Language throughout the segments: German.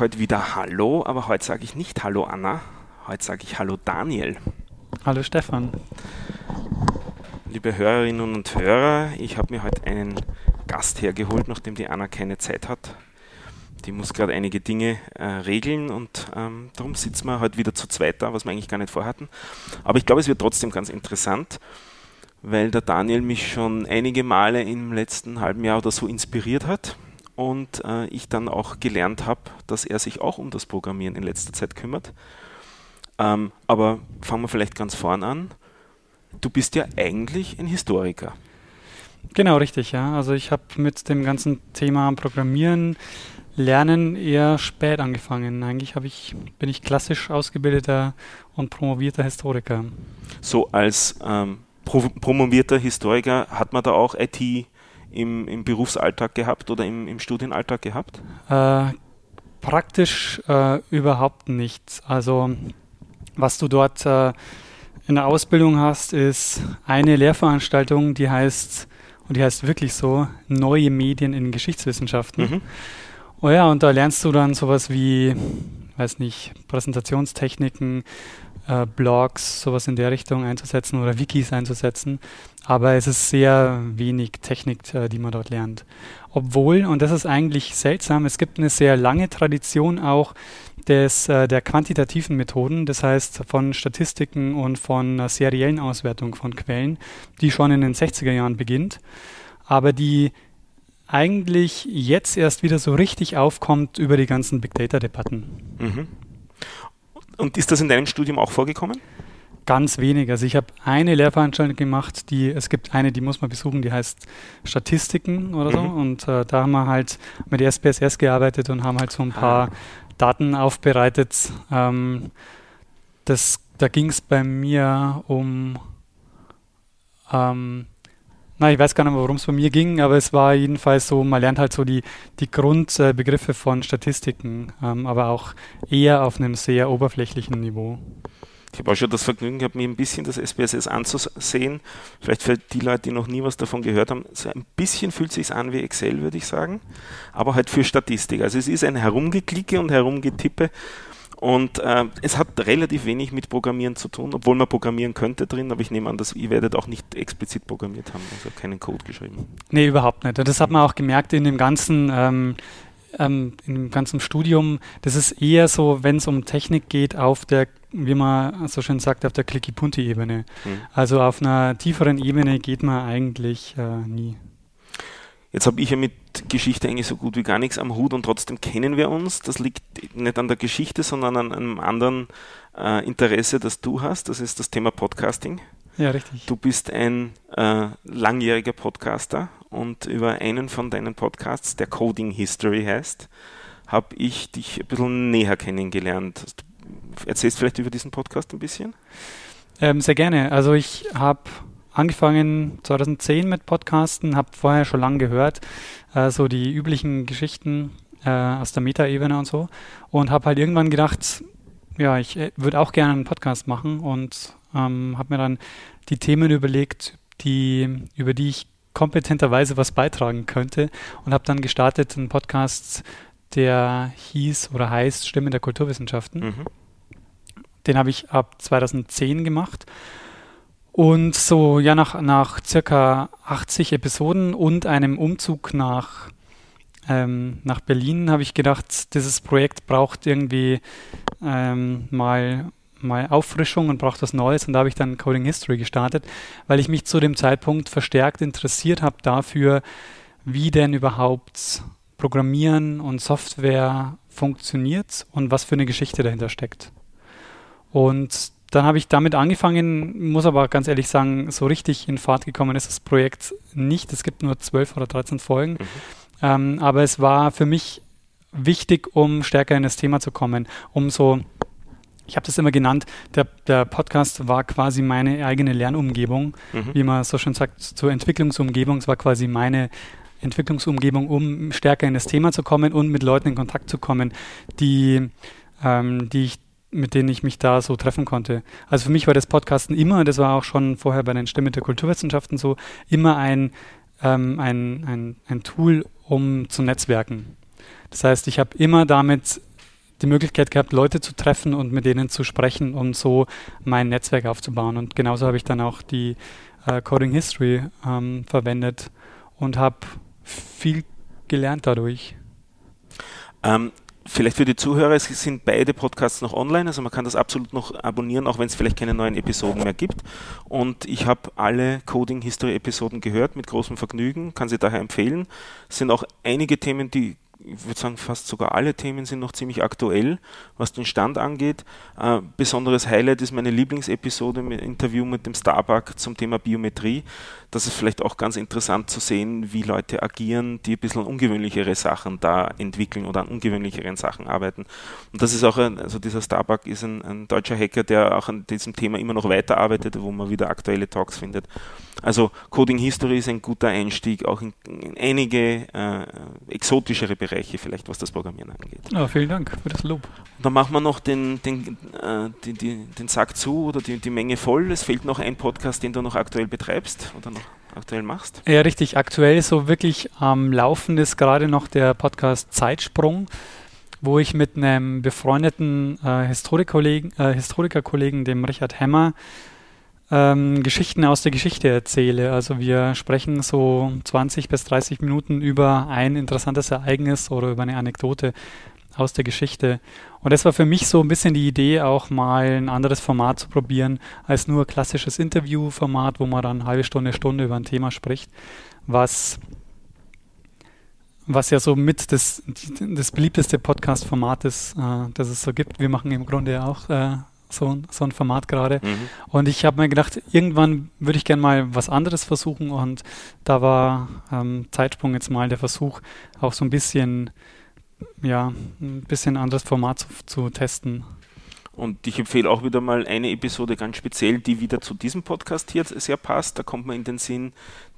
Sage heute wieder Hallo, aber heute sage ich nicht Hallo Anna, heute sage ich Hallo Daniel. Hallo Stefan. Liebe Hörerinnen und Hörer, ich habe mir heute einen Gast hergeholt, nachdem die Anna keine Zeit hat. Die muss gerade einige Dinge äh, regeln und ähm, darum sitzen wir heute wieder zu zweit da, was wir eigentlich gar nicht vorhatten. Aber ich glaube, es wird trotzdem ganz interessant, weil der Daniel mich schon einige Male im letzten halben Jahr oder so inspiriert hat und äh, ich dann auch gelernt habe, dass er sich auch um das Programmieren in letzter Zeit kümmert. Ähm, aber fangen wir vielleicht ganz vorn an. Du bist ja eigentlich ein Historiker. Genau, richtig, ja. Also ich habe mit dem ganzen Thema Programmieren, Lernen eher spät angefangen. Eigentlich ich, bin ich klassisch ausgebildeter und promovierter Historiker. So als ähm, pro promovierter Historiker hat man da auch IT im, im Berufsalltag gehabt oder im, im Studienalltag gehabt? Äh, praktisch äh, überhaupt nichts. Also was du dort äh, in der Ausbildung hast, ist eine Lehrveranstaltung, die heißt, und die heißt wirklich so, neue Medien in Geschichtswissenschaften. Mhm. Oh ja, und da lernst du dann sowas wie, weiß nicht, Präsentationstechniken, äh, Blogs, sowas in der Richtung einzusetzen oder Wikis einzusetzen. Aber es ist sehr wenig Technik, äh, die man dort lernt. Obwohl, und das ist eigentlich seltsam, es gibt eine sehr lange Tradition auch des, äh, der quantitativen Methoden, das heißt von Statistiken und von seriellen Auswertung von Quellen, die schon in den 60er Jahren beginnt, aber die eigentlich jetzt erst wieder so richtig aufkommt über die ganzen Big Data-Debatten. Mhm. Und ist das in deinem Studium auch vorgekommen? Ganz wenig. Also ich habe eine Lehrveranstaltung gemacht, die, es gibt eine, die muss man besuchen, die heißt Statistiken oder so. Mhm. Und äh, da haben wir halt mit SPSS gearbeitet und haben halt so ein paar ah. Daten aufbereitet. Ähm, das, da ging es bei mir um ähm, na, ich weiß gar nicht mehr, worum es bei mir ging, aber es war jedenfalls so, man lernt halt so die, die Grundbegriffe von Statistiken, ähm, aber auch eher auf einem sehr oberflächlichen Niveau. Ich habe auch schon das Vergnügen gehabt, mir ein bisschen das SPSS anzusehen. Vielleicht für die Leute, die noch nie was davon gehört haben, so ein bisschen fühlt sich an wie Excel, würde ich sagen, aber halt für Statistik. Also es ist ein Herumgeklicke und Herumgetippe und äh, es hat relativ wenig mit Programmieren zu tun, obwohl man programmieren könnte drin, aber ich nehme an, dass ihr werdet auch nicht explizit programmiert haben, also keinen Code geschrieben. Nee, überhaupt nicht. Das hat man auch gemerkt in dem ganzen ähm, ähm, im ganzen Studium, das ist eher so, wenn es um Technik geht, auf der, wie man so schön sagt, auf der Clicky-Punti-Ebene. Mhm. Also auf einer tieferen Ebene geht man eigentlich äh, nie. Jetzt habe ich ja mit Geschichte eigentlich so gut wie gar nichts am Hut und trotzdem kennen wir uns. Das liegt nicht an der Geschichte, sondern an einem anderen äh, Interesse, das du hast. Das ist das Thema Podcasting. Ja, richtig. Du bist ein äh, langjähriger Podcaster und über einen von deinen Podcasts, der Coding History heißt, habe ich dich ein bisschen näher kennengelernt. Du erzählst vielleicht über diesen Podcast ein bisschen? Ähm, sehr gerne. Also ich habe angefangen 2010 mit Podcasten, habe vorher schon lange gehört, äh, so die üblichen Geschichten äh, aus der Meta-Ebene und so und habe halt irgendwann gedacht, ja, ich äh, würde auch gerne einen Podcast machen und ähm, habe mir dann die Themen überlegt, die, über die ich kompetenterweise was beitragen könnte und habe dann gestartet einen Podcast, der hieß oder heißt Stimme der Kulturwissenschaften. Mhm. Den habe ich ab 2010 gemacht und so, ja, nach, nach circa 80 Episoden und einem Umzug nach, ähm, nach Berlin habe ich gedacht, dieses Projekt braucht irgendwie ähm, mal, mal Auffrischung und braucht was Neues. Und da habe ich dann Coding History gestartet, weil ich mich zu dem Zeitpunkt verstärkt interessiert habe dafür, wie denn überhaupt Programmieren und Software funktioniert und was für eine Geschichte dahinter steckt. Und dann habe ich damit angefangen, muss aber ganz ehrlich sagen, so richtig in Fahrt gekommen ist das Projekt nicht. Es gibt nur zwölf oder 13 Folgen. Mhm. Ähm, aber es war für mich wichtig, um stärker in das Thema zu kommen, um so ich habe das immer genannt, der, der, Podcast war quasi meine eigene Lernumgebung, mhm. wie man so schön sagt, zur Entwicklungsumgebung. Es war quasi meine Entwicklungsumgebung, um stärker in das Thema zu kommen und mit Leuten in Kontakt zu kommen, die, ähm, die ich mit denen ich mich da so treffen konnte. Also für mich war das Podcasten immer, das war auch schon vorher bei den Stimmen der Kulturwissenschaften so, immer ein, ähm, ein, ein, ein Tool, um zu netzwerken. Das heißt, ich habe immer damit die Möglichkeit gehabt, Leute zu treffen und mit denen zu sprechen, um so mein Netzwerk aufzubauen. Und genauso habe ich dann auch die äh, Coding History ähm, verwendet und habe viel gelernt dadurch. Ähm, vielleicht für die Zuhörer, es sind beide Podcasts noch online, also man kann das absolut noch abonnieren, auch wenn es vielleicht keine neuen Episoden mehr gibt. Und ich habe alle Coding History Episoden gehört mit großem Vergnügen, kann sie daher empfehlen. Es sind auch einige Themen, die ich würde sagen, fast sogar alle Themen sind noch ziemlich aktuell, was den Stand angeht. Äh, besonderes Highlight ist meine Lieblingsepisode mit Interview mit dem Starbuck zum Thema Biometrie. Das ist vielleicht auch ganz interessant zu sehen, wie Leute agieren, die ein bisschen ungewöhnlichere Sachen da entwickeln oder an ungewöhnlicheren Sachen arbeiten. Und das ist auch, ein, also dieser Starbuck ist ein, ein deutscher Hacker, der auch an diesem Thema immer noch weiterarbeitet, wo man wieder aktuelle Talks findet. Also Coding History ist ein guter Einstieg auch in, in einige äh, exotischere Bereiche, vielleicht was das Programmieren angeht. Ja, vielen Dank für das Lob. Und dann machen wir noch den, den, äh, die, die, den Sack zu oder die, die Menge voll. Es fehlt noch ein Podcast, den du noch aktuell betreibst oder noch aktuell machst. Ja, richtig. Aktuell so wirklich am Laufen ist gerade noch der Podcast Zeitsprung wo ich mit einem befreundeten äh, Historikerkollegen, äh, Historikerkollegen, dem Richard Hemmer, ähm, Geschichten aus der Geschichte erzähle. Also wir sprechen so 20 bis 30 Minuten über ein interessantes Ereignis oder über eine Anekdote aus der Geschichte. Und das war für mich so ein bisschen die Idee, auch mal ein anderes Format zu probieren, als nur klassisches Interviewformat, wo man dann eine halbe Stunde, Stunde über ein Thema spricht, was, was ja so mit das, das beliebteste Podcast-Format ist, äh, das es so gibt. Wir machen im Grunde auch äh, so, so ein Format gerade. Mhm. Und ich habe mir gedacht, irgendwann würde ich gerne mal was anderes versuchen. Und da war ähm, Zeitsprung jetzt mal der Versuch, auch so ein bisschen, ja, ein bisschen anderes Format zu, zu testen. Und ich empfehle auch wieder mal eine Episode ganz speziell, die wieder zu diesem Podcast hier sehr passt. Da kommt man in den Sinn,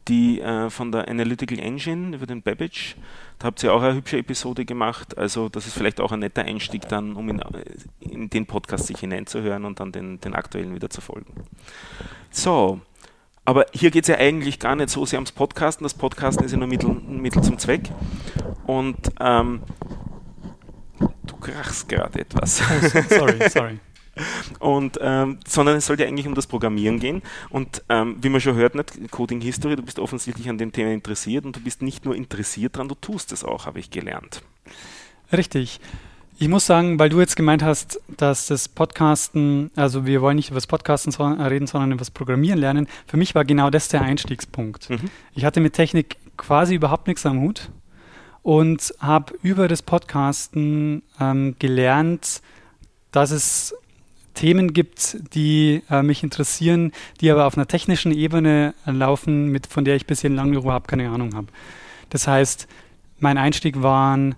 die äh, von der Analytical Engine über den Babbage. Da habt ihr auch eine hübsche Episode gemacht. Also das ist vielleicht auch ein netter Einstieg dann, um in, in den Podcast sich hineinzuhören und dann den, den aktuellen wieder zu folgen. So, aber hier geht es ja eigentlich gar nicht so sehr ums Podcasten. Das Podcasten ist ja nur Mittel, Mittel zum Zweck. Und ähm, du krachst gerade etwas. sorry, sorry. Und, ähm, sondern es sollte eigentlich um das Programmieren gehen. Und ähm, wie man schon hört, nicht, Coding History, du bist offensichtlich an dem Thema interessiert und du bist nicht nur interessiert dran, du tust es auch, habe ich gelernt. Richtig. Ich muss sagen, weil du jetzt gemeint hast, dass das Podcasten, also wir wollen nicht über das Podcasten reden, sondern über das Programmieren lernen. Für mich war genau das der Einstiegspunkt. Mhm. Ich hatte mit Technik quasi überhaupt nichts am Hut und habe über das Podcasten ähm, gelernt, dass es Themen gibt, die äh, mich interessieren, die aber auf einer technischen Ebene laufen, mit, von der ich bisher lange überhaupt keine Ahnung habe. Das heißt, mein Einstieg waren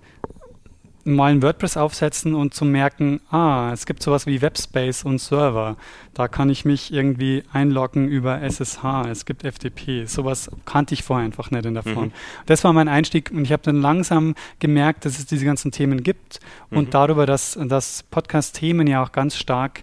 mal ein WordPress aufsetzen und zu merken, ah, es gibt sowas wie Webspace und Server. Da kann ich mich irgendwie einloggen über SSH. Es gibt FTP. Sowas kannte ich vorher einfach nicht in der Form. Mhm. Das war mein Einstieg und ich habe dann langsam gemerkt, dass es diese ganzen Themen gibt mhm. und darüber, dass, dass Podcast-Themen ja auch ganz stark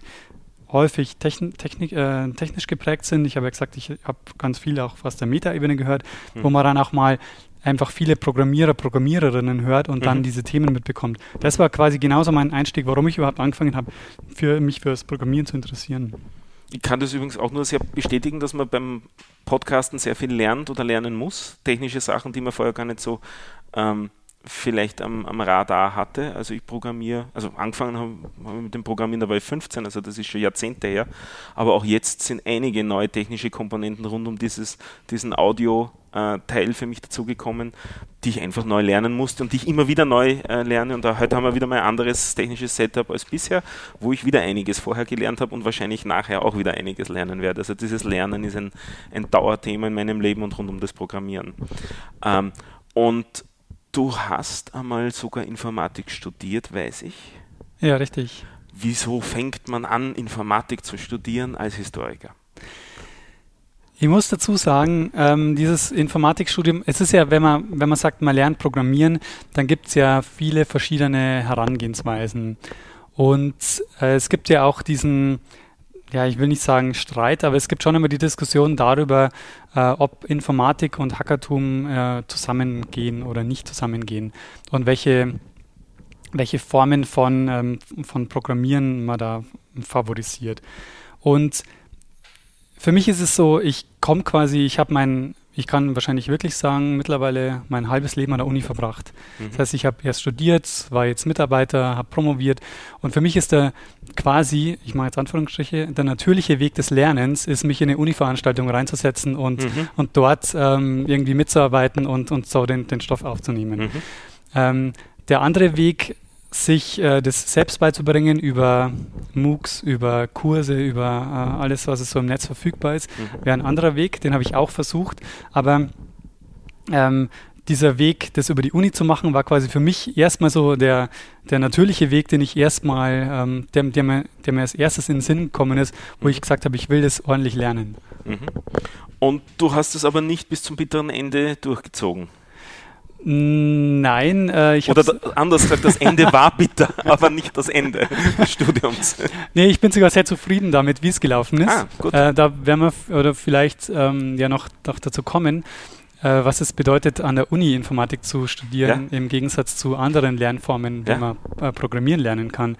häufig techn technik, äh, technisch geprägt sind. Ich habe ja gesagt, ich habe ganz viel auch aus der Meta-Ebene gehört, mhm. wo man dann auch mal einfach viele Programmierer, Programmiererinnen hört und mhm. dann diese Themen mitbekommt. Das war quasi genauso mein Einstieg, warum ich überhaupt angefangen habe, für mich für das Programmieren zu interessieren. Ich kann das übrigens auch nur sehr bestätigen, dass man beim Podcasten sehr viel lernt oder lernen muss. Technische Sachen, die man vorher gar nicht so ähm, vielleicht am, am, Radar hatte. Also ich programmiere, also angefangen habe hab ich mit dem Programmieren, da war ich 15, also das ist schon Jahrzehnte her. Aber auch jetzt sind einige neue technische Komponenten rund um dieses, diesen Audio-Teil äh, für mich dazugekommen, die ich einfach neu lernen musste und die ich immer wieder neu äh, lerne. Und heute haben wir wieder mal ein anderes technisches Setup als bisher, wo ich wieder einiges vorher gelernt habe und wahrscheinlich nachher auch wieder einiges lernen werde. Also dieses Lernen ist ein, ein Dauerthema in meinem Leben und rund um das Programmieren. Ähm, und Du hast einmal sogar Informatik studiert, weiß ich. Ja, richtig. Wieso fängt man an, Informatik zu studieren als Historiker? Ich muss dazu sagen, ähm, dieses Informatikstudium, es ist ja, wenn man, wenn man sagt, man lernt Programmieren, dann gibt es ja viele verschiedene Herangehensweisen. Und äh, es gibt ja auch diesen, ja, ich will nicht sagen Streit, aber es gibt schon immer die Diskussion darüber, äh, ob Informatik und Hackertum äh, zusammengehen oder nicht zusammengehen und welche, welche Formen von, ähm, von Programmieren man da favorisiert. Und für mich ist es so, ich komme quasi, ich habe mein ich kann wahrscheinlich wirklich sagen, mittlerweile mein halbes Leben an der Uni verbracht. Mhm. Das heißt, ich habe erst studiert, war jetzt Mitarbeiter, habe promoviert und für mich ist der quasi, ich mache jetzt Anführungsstriche, der natürliche Weg des Lernens ist, mich in eine Uni-Veranstaltung reinzusetzen und, mhm. und dort ähm, irgendwie mitzuarbeiten und, und so den, den Stoff aufzunehmen. Mhm. Ähm, der andere Weg sich äh, das selbst beizubringen über MOOCs, über Kurse, über äh, alles, was es so im Netz verfügbar ist, mhm. wäre ein anderer Weg. Den habe ich auch versucht. Aber ähm, dieser Weg, das über die Uni zu machen, war quasi für mich erstmal so der, der natürliche Weg, den ich erstmal, ähm, der, der, mir, der mir als erstes in den Sinn gekommen ist, wo ich gesagt habe, ich will das ordentlich lernen. Mhm. Und du hast es aber nicht bis zum bitteren Ende durchgezogen. Nein, äh, ich Oder anders gesagt, das Ende war bitter, aber nicht das Ende des Studiums. Nee, ich bin sogar sehr zufrieden damit, wie es gelaufen ist. Ah, gut. Äh, da werden wir oder vielleicht ähm, ja noch, noch dazu kommen, äh, was es bedeutet, an der Uni Informatik zu studieren, ja. im Gegensatz zu anderen Lernformen, wie ja. man äh, Programmieren lernen kann.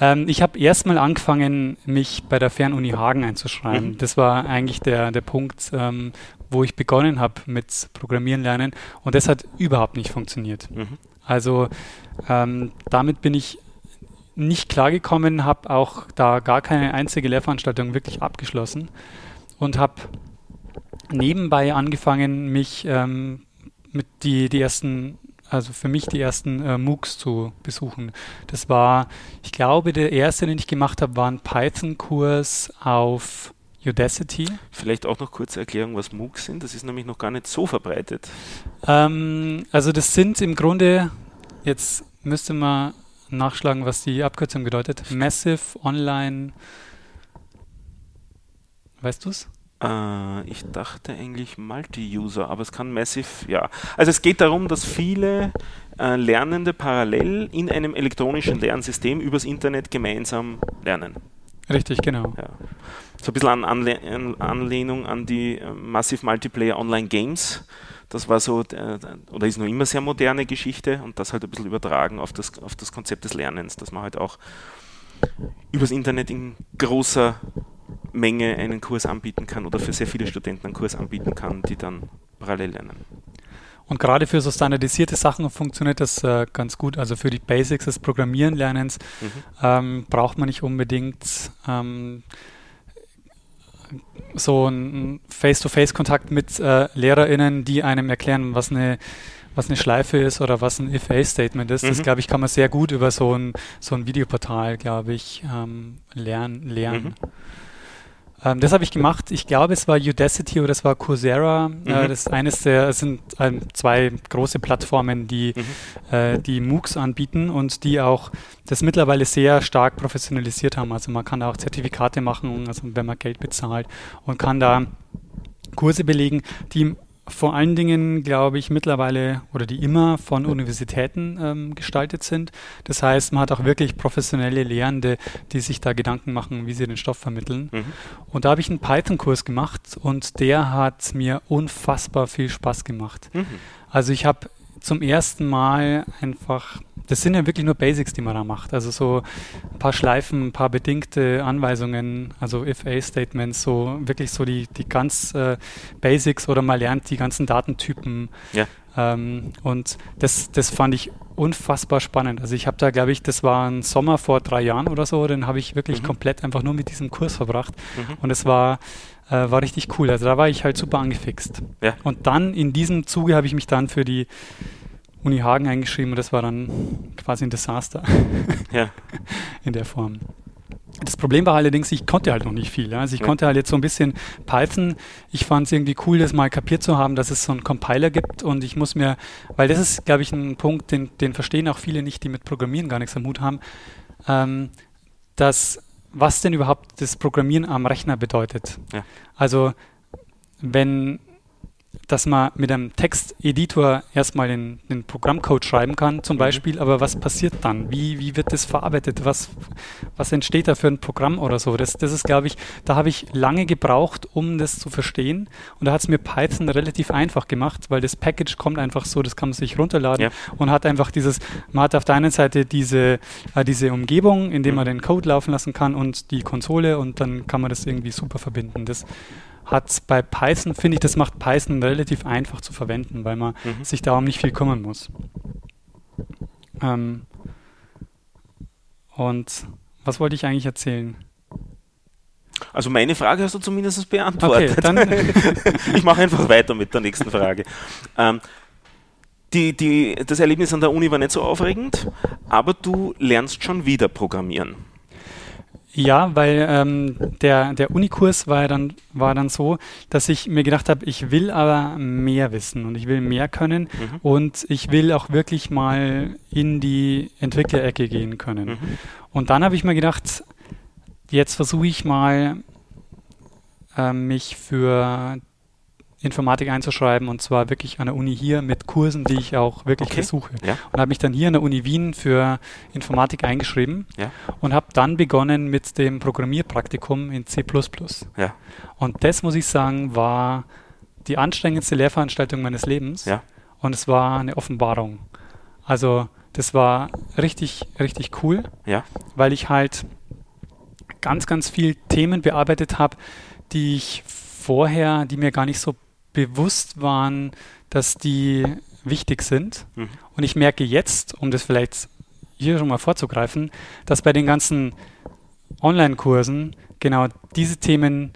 Ähm, ich habe erstmal angefangen, mich bei der Fernuni Hagen einzuschreiben. Mhm. Das war eigentlich der, der Punkt, ähm, wo ich begonnen habe mit Programmieren lernen und das hat überhaupt nicht funktioniert. Mhm. Also ähm, damit bin ich nicht klargekommen, habe auch da gar keine einzige Lehrveranstaltung wirklich abgeschlossen und habe nebenbei angefangen, mich ähm, mit die, die ersten, also für mich die ersten äh, MOOCs zu besuchen. Das war, ich glaube, der erste, den ich gemacht habe, war ein Python-Kurs auf Udacity. Vielleicht auch noch kurze Erklärung, was MOOCs sind. Das ist nämlich noch gar nicht so verbreitet. Ähm, also das sind im Grunde, jetzt müsste man nachschlagen, was die Abkürzung bedeutet. Massive Online. Weißt du es? Äh, ich dachte eigentlich Multi-User, aber es kann Massive, ja. Also es geht darum, dass viele äh, Lernende parallel in einem elektronischen Lernsystem übers Internet gemeinsam lernen. Richtig, genau. Ja. So ein bisschen an Anle Anlehnung an die äh, Massive Multiplayer Online Games. Das war so, äh, oder ist noch immer sehr moderne Geschichte und das halt ein bisschen übertragen auf das, auf das Konzept des Lernens, dass man halt auch übers Internet in großer Menge einen Kurs anbieten kann oder für sehr viele Studenten einen Kurs anbieten kann, die dann parallel lernen. Und gerade für so standardisierte Sachen funktioniert das äh, ganz gut. Also für die Basics des Programmieren lernens mhm. ähm, braucht man nicht unbedingt ähm, so einen Face-to-Face-Kontakt mit äh, LehrerInnen, die einem erklären, was eine was eine Schleife ist oder was ein If-A-Statement ist. Mhm. Das, glaube ich, kann man sehr gut über so ein, so ein Videoportal, glaube ich, ähm, lernen. lernen. Mhm. Ähm, das habe ich gemacht. Ich glaube, es war Udacity oder es war Coursera. Äh, mhm. Äh, das ist eines der, es sind ähm, zwei große Plattformen, die mhm. äh, die MOOCs anbieten und die auch das mittlerweile sehr stark professionalisiert haben. Also man kann da auch Zertifikate machen, also wenn man Geld bezahlt und kann da Kurse belegen, die vor allen Dingen, glaube ich, mittlerweile oder die immer von Universitäten ähm, gestaltet sind. Das heißt, man hat auch wirklich professionelle Lehrende, die sich da Gedanken machen, wie sie den Stoff vermitteln. Mhm. Und da habe ich einen Python-Kurs gemacht und der hat mir unfassbar viel Spaß gemacht. Mhm. Also ich habe zum ersten Mal einfach, das sind ja wirklich nur Basics, die man da macht. Also so ein paar Schleifen, ein paar bedingte Anweisungen, also If-A-Statements, so wirklich so die, die ganz äh, Basics oder man lernt die ganzen Datentypen. Ja. Ähm, und das, das fand ich unfassbar spannend. Also ich habe da, glaube ich, das war ein Sommer vor drei Jahren oder so, den habe ich wirklich mhm. komplett einfach nur mit diesem Kurs verbracht. Mhm. Und es war äh, war richtig cool. Also da war ich halt super angefixt. Ja. Und dann in diesem Zuge habe ich mich dann für die Uni Hagen eingeschrieben und das war dann quasi ein Desaster. ja. In der Form. Das Problem war allerdings, ich konnte halt noch nicht viel. Also ich ja. konnte halt jetzt so ein bisschen Python. Ich fand es irgendwie cool, das mal kapiert zu haben, dass es so einen Compiler gibt und ich muss mir, weil das ist, glaube ich, ein Punkt, den, den verstehen auch viele nicht, die mit Programmieren gar nichts am Hut haben, ähm, dass was denn überhaupt das Programmieren am Rechner bedeutet. Ja. Also wenn dass man mit einem Texteditor erstmal den, den Programmcode schreiben kann, zum mhm. Beispiel, aber was passiert dann? Wie, wie wird das verarbeitet? Was, was entsteht da für ein Programm oder so? Das, das ist, glaube ich, da habe ich lange gebraucht, um das zu verstehen. Und da hat es mir Python relativ einfach gemacht, weil das Package kommt einfach so, das kann man sich runterladen ja. und hat einfach dieses, man hat auf der einen Seite diese, äh, diese Umgebung, in der mhm. man den Code laufen lassen kann und die Konsole und dann kann man das irgendwie super verbinden. Das hat bei Python, finde ich, das macht Python relativ einfach zu verwenden, weil man mhm. sich darum nicht viel kümmern muss. Ähm, und was wollte ich eigentlich erzählen? Also meine Frage hast du zumindest beantwortet. Okay, ich mache einfach weiter mit der nächsten Frage. Ähm, die, die, das Erlebnis an der Uni war nicht so aufregend, aber du lernst schon wieder programmieren. Ja, weil ähm, der, der Unikurs war dann, war dann so, dass ich mir gedacht habe, ich will aber mehr wissen und ich will mehr können mhm. und ich will auch wirklich mal in die Entwicklerecke gehen können. Mhm. Und dann habe ich mir gedacht, jetzt versuche ich mal, äh, mich für Informatik einzuschreiben und zwar wirklich an der Uni hier mit Kursen, die ich auch wirklich okay. besuche. Ja. Und habe mich dann hier an der Uni Wien für Informatik eingeschrieben ja. und habe dann begonnen mit dem Programmierpraktikum in C++. Ja. Und das muss ich sagen, war die anstrengendste Lehrveranstaltung meines Lebens ja. und es war eine Offenbarung. Also das war richtig, richtig cool, ja. weil ich halt ganz, ganz viel Themen bearbeitet habe, die ich vorher, die mir gar nicht so bewusst waren, dass die wichtig sind. Mhm. Und ich merke jetzt, um das vielleicht hier schon mal vorzugreifen, dass bei den ganzen Online-Kursen genau diese Themen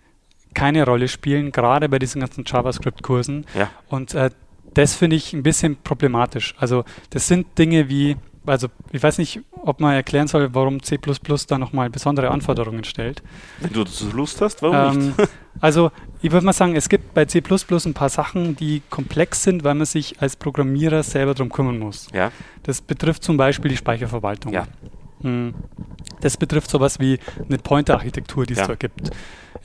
keine Rolle spielen, gerade bei diesen ganzen JavaScript-Kursen. Ja. Und äh, das finde ich ein bisschen problematisch. Also das sind Dinge wie also ich weiß nicht, ob man erklären soll, warum C da nochmal besondere Anforderungen stellt. Wenn du dazu Lust hast, warum ähm, nicht? also ich würde mal sagen, es gibt bei C ein paar Sachen, die komplex sind, weil man sich als Programmierer selber darum kümmern muss. Ja. Das betrifft zum Beispiel die Speicherverwaltung. Ja. Hm. Das betrifft sowas wie eine Pointer-Architektur, die es ja. da gibt.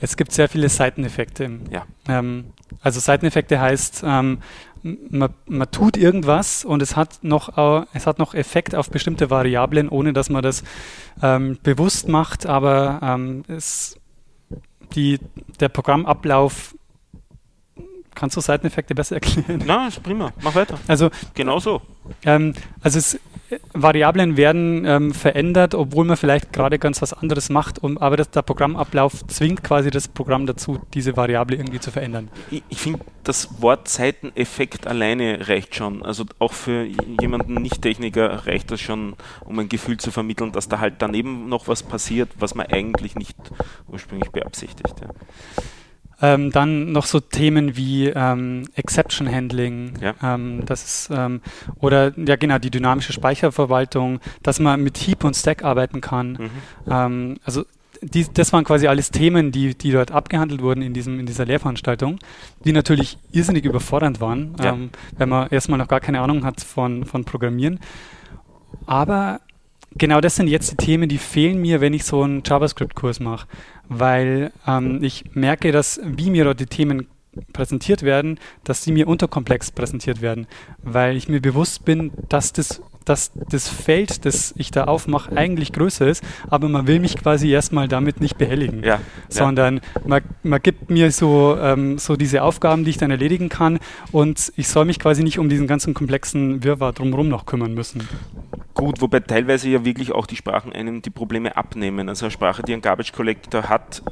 Es gibt sehr viele Seiteneffekte. Ja. Ähm, also Seiteneffekte heißt, ähm, man, man, tut irgendwas und es hat noch, es hat noch Effekt auf bestimmte Variablen, ohne dass man das ähm, bewusst macht, aber ähm, es, die, der Programmablauf Kannst du Seiteneffekte besser erklären? Na, ist prima. Mach weiter. Also genau so. Ähm, also es, Variablen werden ähm, verändert, obwohl man vielleicht gerade ganz was anderes macht, um, aber das, der Programmablauf zwingt quasi das Programm dazu, diese Variable irgendwie zu verändern. Ich, ich finde, das Wort Seiteneffekt alleine reicht schon. Also auch für jemanden Nicht-Techniker reicht das schon, um ein Gefühl zu vermitteln, dass da halt daneben noch was passiert, was man eigentlich nicht ursprünglich beabsichtigt. Ja. Ähm, dann noch so Themen wie ähm, Exception Handling, ja. ähm, das ist, ähm, oder ja genau, die dynamische Speicherverwaltung, dass man mit Heap und Stack arbeiten kann. Mhm. Ähm, also die, das waren quasi alles Themen, die, die dort abgehandelt wurden in, diesem, in dieser Lehrveranstaltung, die natürlich irrsinnig überfordernd waren, ja. Ähm, wenn man erstmal noch gar keine Ahnung hat von, von Programmieren. Aber genau das sind jetzt die Themen, die fehlen mir, wenn ich so einen JavaScript-Kurs mache weil ähm, ich merke, dass wie mir dort die Themen präsentiert werden, dass sie mir unterkomplex präsentiert werden, weil ich mir bewusst bin, dass das, dass das Feld, das ich da aufmache, eigentlich größer ist, aber man will mich quasi erstmal damit nicht behelligen, ja, sondern ja. Man, man gibt mir so, ähm, so diese Aufgaben, die ich dann erledigen kann und ich soll mich quasi nicht um diesen ganzen komplexen Wirrwarr drumherum noch kümmern müssen gut, wobei teilweise ja wirklich auch die Sprachen einem die Probleme abnehmen. Also eine Sprache, die einen Garbage Collector hat,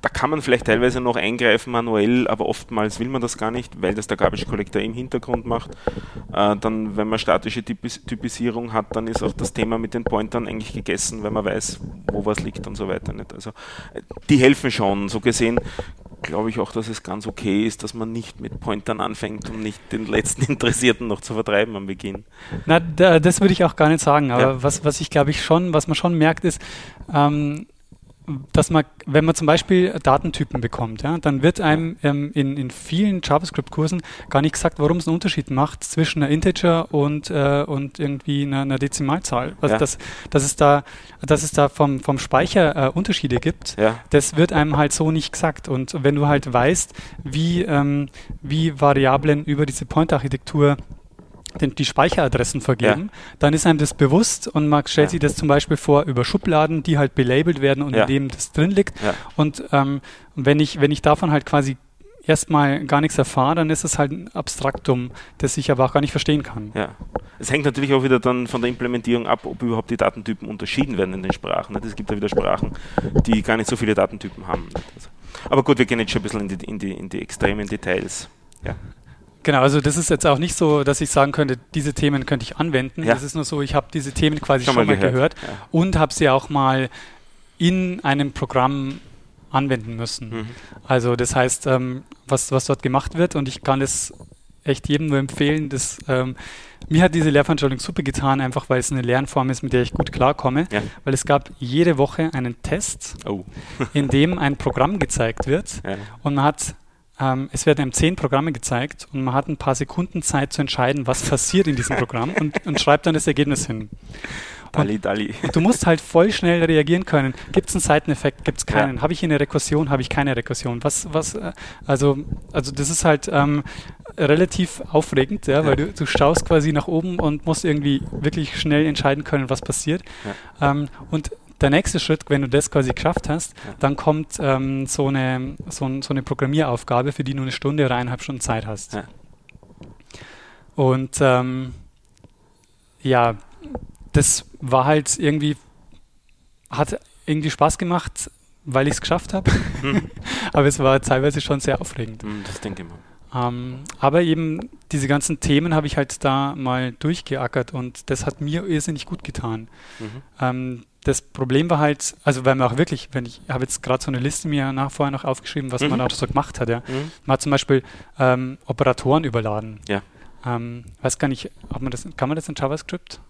da kann man vielleicht teilweise noch eingreifen manuell, aber oftmals will man das gar nicht, weil das der Garbage Collector im Hintergrund macht. Äh, dann, wenn man statische Typis Typisierung hat, dann ist auch das Thema mit den Pointern eigentlich gegessen, weil man weiß, wo was liegt und so weiter. Nicht? Also die helfen schon. So gesehen glaube ich auch, dass es ganz okay ist, dass man nicht mit Pointern anfängt, um nicht den letzten Interessierten noch zu vertreiben am Beginn. Na, da, das würde ich auch gar nicht sagen, aber ja. was, was ich glaube ich schon, was man schon merkt, ist, ähm, dass man, wenn man zum Beispiel Datentypen bekommt, ja, dann wird einem ähm, in, in vielen JavaScript-Kursen gar nicht gesagt, warum es einen Unterschied macht zwischen einer Integer und, äh, und irgendwie einer, einer Dezimalzahl. Also Ja. dass, dass es da, dass es da vom, vom Speicher äh, Unterschiede gibt, Ja. das wird einem halt so nicht gesagt. Und wenn du halt weißt, wie, ähm, wie Variablen über diese Point-Architektur den, die Speicheradressen vergeben, dann ist einem das bewusst und man stellt Ja. sich das zum Beispiel vor über Schubladen, die halt belabelt werden und Ja. in dem das drin liegt. Ja. Und ähm, wenn ich, wenn ich davon halt quasi erstmal gar nichts erfahre, dann ist es halt ein Abstraktum, das ich aber auch gar nicht verstehen kann. Ja. Es hängt natürlich auch wieder dann von der Implementierung ab, ob überhaupt die Datentypen unterschieden werden in den Sprachen. Es gibt ja wieder Sprachen, die gar nicht so viele Datentypen haben. Also. Aber gut, wir gehen jetzt schon ein bisschen in die, in die, in die extremen Details. Ja. Genau, also das ist jetzt auch nicht so, dass ich sagen könnte, diese Themen könnte ich anwenden. Ja. Das ist nur so, ich habe diese Themen quasi Schon schon, mal gehört, gehört, ja. und habe sie auch mal in einem Programm anwenden müssen. Mhm. Also das heißt, ähm, was, was dort gemacht wird und ich kann es echt jedem nur empfehlen, das, ähm, mir hat diese Lehrveranstaltung super getan, einfach weil es eine Lernform ist, mit der ich gut klarkomme, Ja. weil es gab jede Woche einen Test, Oh. in dem ein Programm gezeigt wird und man hat, ähm, es werden einem zehn Programme gezeigt und man hat ein paar Sekunden Zeit zu entscheiden, was passiert in diesem Programm und, und schreibt dann das Ergebnis hin. Dalli, Dalli. Und du musst halt voll schnell reagieren können. Gibt es einen Seiteneffekt? Gibt es keinen? Ja. Habe ich hier eine Rekursion? Habe ich keine Rekursion? Was, was, äh, also, also das ist halt ähm, relativ aufregend, ja, weil Ja. du, du schaust quasi nach oben und musst irgendwie wirklich schnell entscheiden können, was passiert. Ähm, und der nächste Schritt, wenn du das quasi geschafft hast, Ja. dann kommt ähm, so, eine, so, so eine Programmieraufgabe, für die du eine Stunde oder eineinhalb Stunden Zeit hast. Ja. Und ähm, ja, das war halt irgendwie, hat irgendwie Spaß gemacht, weil ich es geschafft habe. Mhm. Aber es war teilweise schon sehr aufregend. Hm, Das denke ich mal. Ähm, aber eben diese ganzen Themen habe ich halt da mal durchgeackert und das hat mir irrsinnig gut getan. Mhm. Ähm, das Problem war halt, also weil man auch wirklich, wenn ich habe jetzt gerade so eine Liste mir nach, vorher noch aufgeschrieben, was Mhm. man auch so gemacht hat. Ja. Mhm. Man hat zum Beispiel ähm, Operatoren überladen. Ja. Ähm, weiß gar nicht, ob man das, kann man das in JavaScript?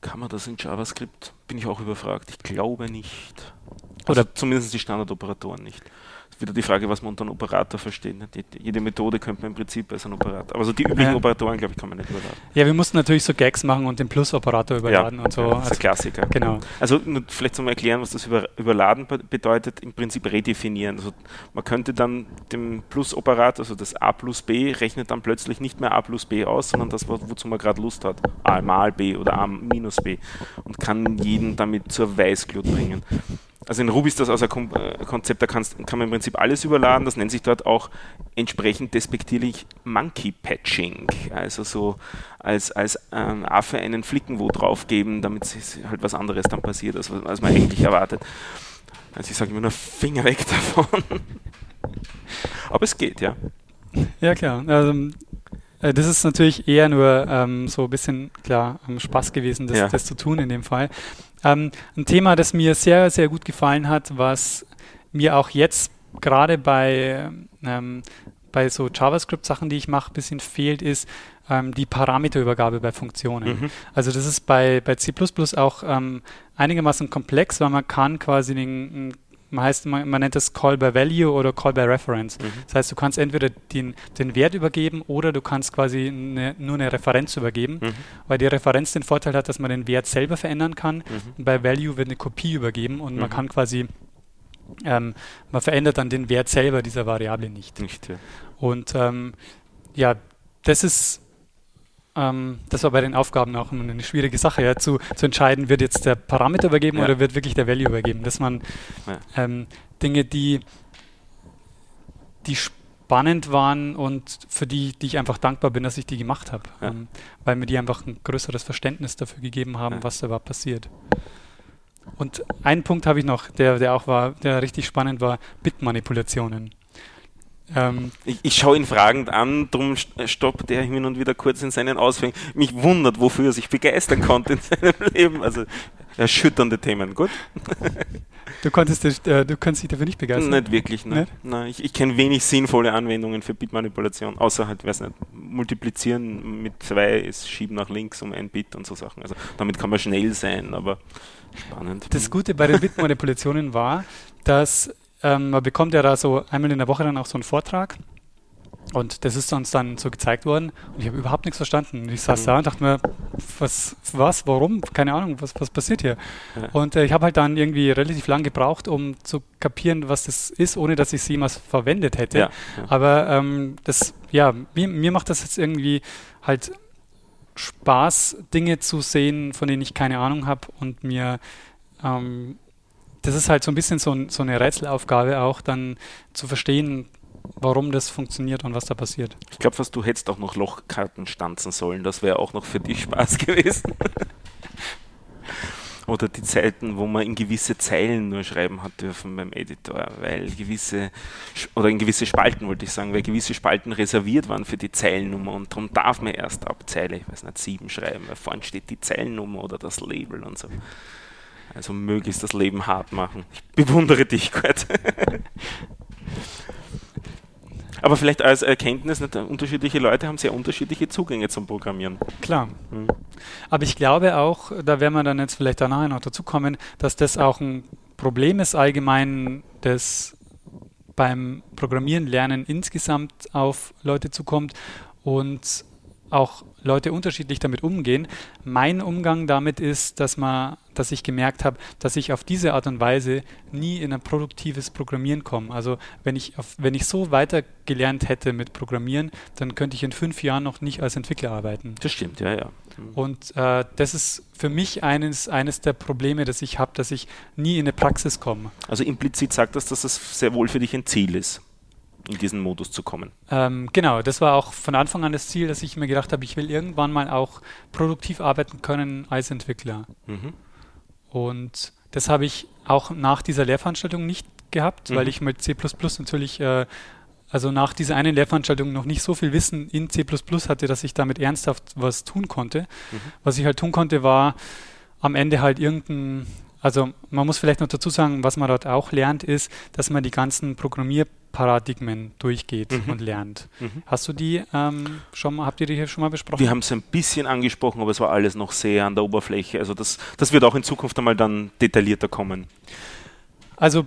Kann man das in JavaScript? Bin ich auch überfragt. Ich glaube nicht. Oder- Oder zumindest die Standardoperatoren nicht. Wieder die Frage, was man unter einem Operator versteht. nicht? Die- Jede Methode könnte man im Prinzip als ein Operator. Aber so die üblichen Ja. Operatoren, glaube ich, kann man nicht überladen. Ja, wir mussten natürlich so Gags machen und den Plus-Operator überladen und so. Ja, das ist Also, ein Klassiker. genau. Also vielleicht zum Erklären, was das über, Überladen be- bedeutet, im Prinzip redefinieren. Also man könnte dann dem Plus-Operator, also das a plus b, rechnet dann plötzlich nicht mehr a plus b aus, sondern das, wo- wozu man gerade Lust hat. a mal b oder a minus b und kann jeden damit zur Weißglut bringen. Also in Ruby ist das ein Kom äh, Konzept, da kann man im Prinzip alles überladen. Das nennt sich dort auch entsprechend despektierlich Monkey Patching. Also so als, als ähm, Affe einen Flicken wo draufgeben, damit halt was anderes dann passiert, als, als man eigentlich erwartet. Also ich sage immer nur Finger weg davon. Aber es geht, ja. Ja, klar. Also, das ist natürlich eher nur ähm, so ein bisschen, klar, Spaß gewesen, das, Ja. das zu tun in dem Fall. Ähm, ein Thema, das mir sehr, sehr gut gefallen hat, was mir auch jetzt gerade bei, ähm, bei so JavaScript-Sachen, die ich mache, ein bisschen fehlt, ist ähm, die Parameterübergabe bei Funktionen. Mhm. Also das ist bei, bei C++ auch ähm, einigermaßen komplex, weil man kann quasi den, man heißt, man, man nennt das Call by Value oder Call by Reference. Mhm. Das heißt, du kannst entweder den, den Wert übergeben oder du kannst quasi eine, nur eine Referenz übergeben, Mhm. weil die Referenz den Vorteil hat, dass man den Wert selber verändern kann. Mhm. Bei Value wird eine Kopie übergeben und man Mhm. kann quasi, ähm, man verändert dann den Wert selber dieser Variable nicht. Nicht, ja. Und ähm, ja, das ist, ähm, das war bei den Aufgaben auch eine schwierige Sache, ja, zu, zu entscheiden, wird jetzt der Parameter übergeben Ja. oder wird wirklich der Value übergeben. Dass man ähm, Dinge, die, die spannend waren und für die, die ich einfach dankbar bin, dass ich die gemacht habe, ähm, weil mir die einfach ein größeres Verständnis dafür gegeben haben, was da überhaupt passiert. Und einen Punkt habe ich noch, der, der auch war, der richtig spannend war, Bitmanipulationen. Ähm, ich, ich schaue ihn fragend an, darum stoppt er hin und wieder kurz in seinen Ausführungen. Mich wundert, wofür er sich begeistern konnte in seinem Leben. Also erschütternde Themen, gut. Du konntest äh, du kannst dich dafür nicht begeistern? Nicht wirklich, nein. Nein ich, ich kenne wenig sinnvolle Anwendungen für Bitmanipulation, außer halt, weiß nicht, multiplizieren mit zwei ist schieben nach links um ein Bit und so Sachen. Also damit kann man schnell sein, aber spannend. Das Gute bei den Bitmanipulationen war, dass ähm, man bekommt ja da so einmal in der Woche dann auch so einen Vortrag und das ist uns dann so gezeigt worden und ich habe überhaupt nichts verstanden. Ich saß mhm. da und dachte mir, was, was, warum? Keine Ahnung, was, was passiert hier? Ja. Und äh, ich habe halt dann irgendwie relativ lang gebraucht, um zu kapieren, was das ist, ohne dass ich es jemals verwendet hätte. Ja. Ja. Aber ähm, das, ja, mir, mir macht das jetzt irgendwie halt Spaß, Dinge zu sehen, von denen ich keine Ahnung habe und mir ähm, das ist halt so ein bisschen so, so eine Rätselaufgabe auch, dann zu verstehen, warum das funktioniert und was da passiert. Ich glaube fast, du hättest auch noch Lochkarten stanzen sollen. Das wäre auch noch für dich Spaß gewesen. Oder die Zeiten, wo man in gewisse Zeilen nur schreiben hat dürfen beim Editor, weil gewisse, oder in gewisse Spalten wollte ich sagen, weil gewisse Spalten reserviert waren für die Zeilennummer und darum darf man erst ab Zeile, ich weiß nicht, sieben schreiben, weil vorne steht die Zeilennummer oder das Label und so. Also möglichst das Leben hart machen. Ich bewundere dich, Kurt. Aber vielleicht als Erkenntnis, nicht, unterschiedliche Leute haben sehr unterschiedliche Zugänge zum Programmieren. Klar. Mhm. Aber ich glaube auch, da werden wir dann jetzt vielleicht danach noch dazu kommen, dass das auch ein Problem ist allgemein, das beim Programmieren lernen insgesamt auf Leute zukommt und auch Leute unterschiedlich damit umgehen. Mein Umgang damit ist, dass man, dass ich gemerkt habe, dass ich auf diese Art und Weise nie in ein produktives Programmieren komme. Also wenn ich auf, wenn ich so weiter gelernt hätte mit Programmieren, dann könnte ich in fünf Jahren noch nicht als Entwickler arbeiten. Das stimmt, ja, ja. Und äh, das ist für mich eines, eines der Probleme, das ich habe, dass ich nie in eine Praxis komme. Also implizit sagt das, dass das sehr wohl für dich ein Ziel ist in diesen Modus zu kommen. Ähm, genau, das war auch von Anfang an das Ziel, dass ich mir gedacht habe, ich will irgendwann mal auch produktiv arbeiten können als Entwickler. Mhm. Und das habe ich auch nach dieser Lehrveranstaltung nicht gehabt, mhm. weil ich mit C natürlich, äh, also nach dieser einen Lehrveranstaltung noch nicht so viel Wissen in C hatte, dass ich damit ernsthaft was tun konnte. Mhm. Was ich halt tun konnte, war am Ende halt irgendein also man muss vielleicht noch dazu sagen, was man dort auch lernt, ist, dass man die ganzen Programmierparadigmen durchgeht mhm. und lernt. Mhm. Hast du die ähm, schon mal, habt ihr die hier schon mal besprochen? Wir haben es ein bisschen angesprochen, aber es war alles noch sehr an der Oberfläche. Also das, das wird auch in Zukunft einmal dann detaillierter kommen. Also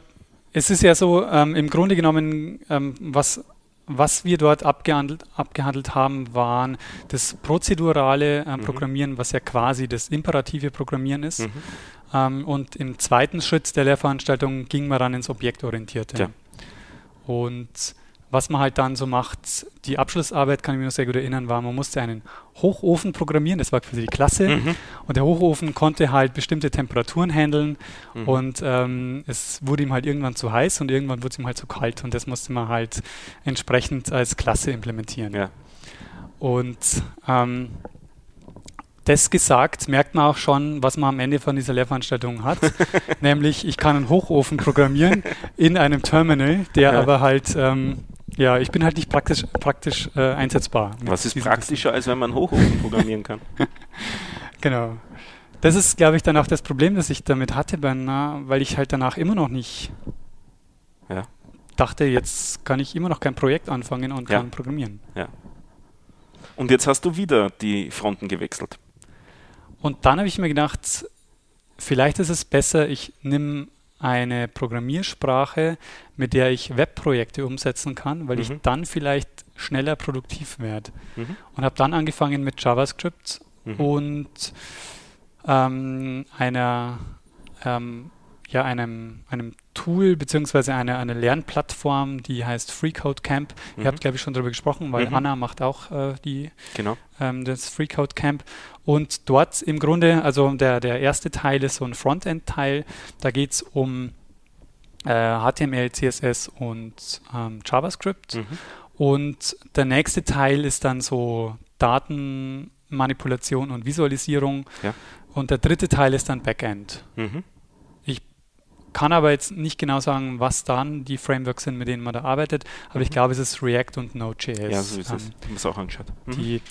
es ist ja so, ähm, im Grunde genommen, ähm, was was wir dort abgehandelt, abgehandelt haben, waren das prozedurale äh. Programmieren, mhm. was ja quasi das imperative Programmieren ist. Mhm. Ähm, und im zweiten Schritt der Lehrveranstaltung ging man dann ins Objektorientierte. Ja. Und was man halt dann so macht, die Abschlussarbeit, kann ich mich noch sehr gut erinnern, war, man musste einen Hochofen programmieren, das war für die Klasse. Mhm. Und der Hochofen konnte halt bestimmte Temperaturen handeln mhm. und ähm, es wurde ihm halt irgendwann zu heiß und irgendwann wurde es ihm halt zu kalt und das musste man halt entsprechend als Klasse implementieren. Ja. Und ähm, das gesagt, merkt man auch schon, was man am Ende von dieser Lehrveranstaltung hat. Nämlich, ich kann einen Hochofen programmieren in einem Terminal, der ja. aber halt, ähm, ja, ich bin halt nicht praktisch, praktisch äh, einsetzbar. Was ist praktischer, als wenn man einen Hochofen programmieren kann? genau. Das ist, glaube ich, dann auch das Problem, das ich damit hatte, weil ich halt danach immer noch nicht ja. dachte, jetzt kann ich immer noch kein Projekt anfangen und ja. kann programmieren. Ja. Und jetzt hast du wieder die Fronten gewechselt. Und dann habe ich mir gedacht, vielleicht ist es besser, ich nehme eine Programmiersprache, mit der ich Webprojekte umsetzen kann, weil mhm. ich dann vielleicht schneller produktiv werde. Mhm. Und habe dann angefangen mit JavaScript mhm. und ähm, einer, ähm, ja, einem, einem Tool beziehungsweise eine, eine Lernplattform, die heißt Freecode Camp. Mhm. Ihr habt, glaube ich, schon darüber gesprochen, weil mhm. Anna macht auch äh, die, genau. ähm, das Freecode Camp. Und dort im Grunde, also der, der erste Teil ist so ein Frontend-Teil. Da geht es um äh, HTML, CSS und ähm, JavaScript. Mhm. Und der nächste Teil ist dann so Datenmanipulation und Visualisierung. Ja. Und der dritte Teil ist dann Backend. Mhm kann aber jetzt nicht genau sagen, was dann die Frameworks sind, mit denen man da arbeitet, aber mhm. ich glaube, es ist React und Node.js. Ja, so ist ähm, es. Ich es auch angeschaut. Mhm. Die,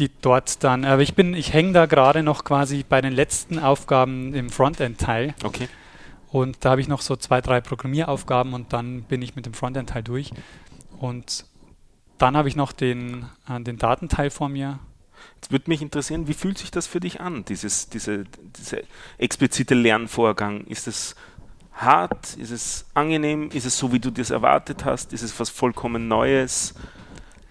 die dort dann, aber ich bin, ich hänge da gerade noch quasi bei den letzten Aufgaben im Frontend-Teil. Okay. Und da habe ich noch so zwei, drei Programmieraufgaben und dann bin ich mit dem Frontend-Teil durch. Und dann habe ich noch den, äh, den Datenteil vor mir. Jetzt würde mich interessieren, wie fühlt sich das für dich an, dieses, diese, dieser explizite Lernvorgang? Ist es hart? Ist es angenehm? Ist es so, wie du das erwartet hast? Ist es was vollkommen Neues?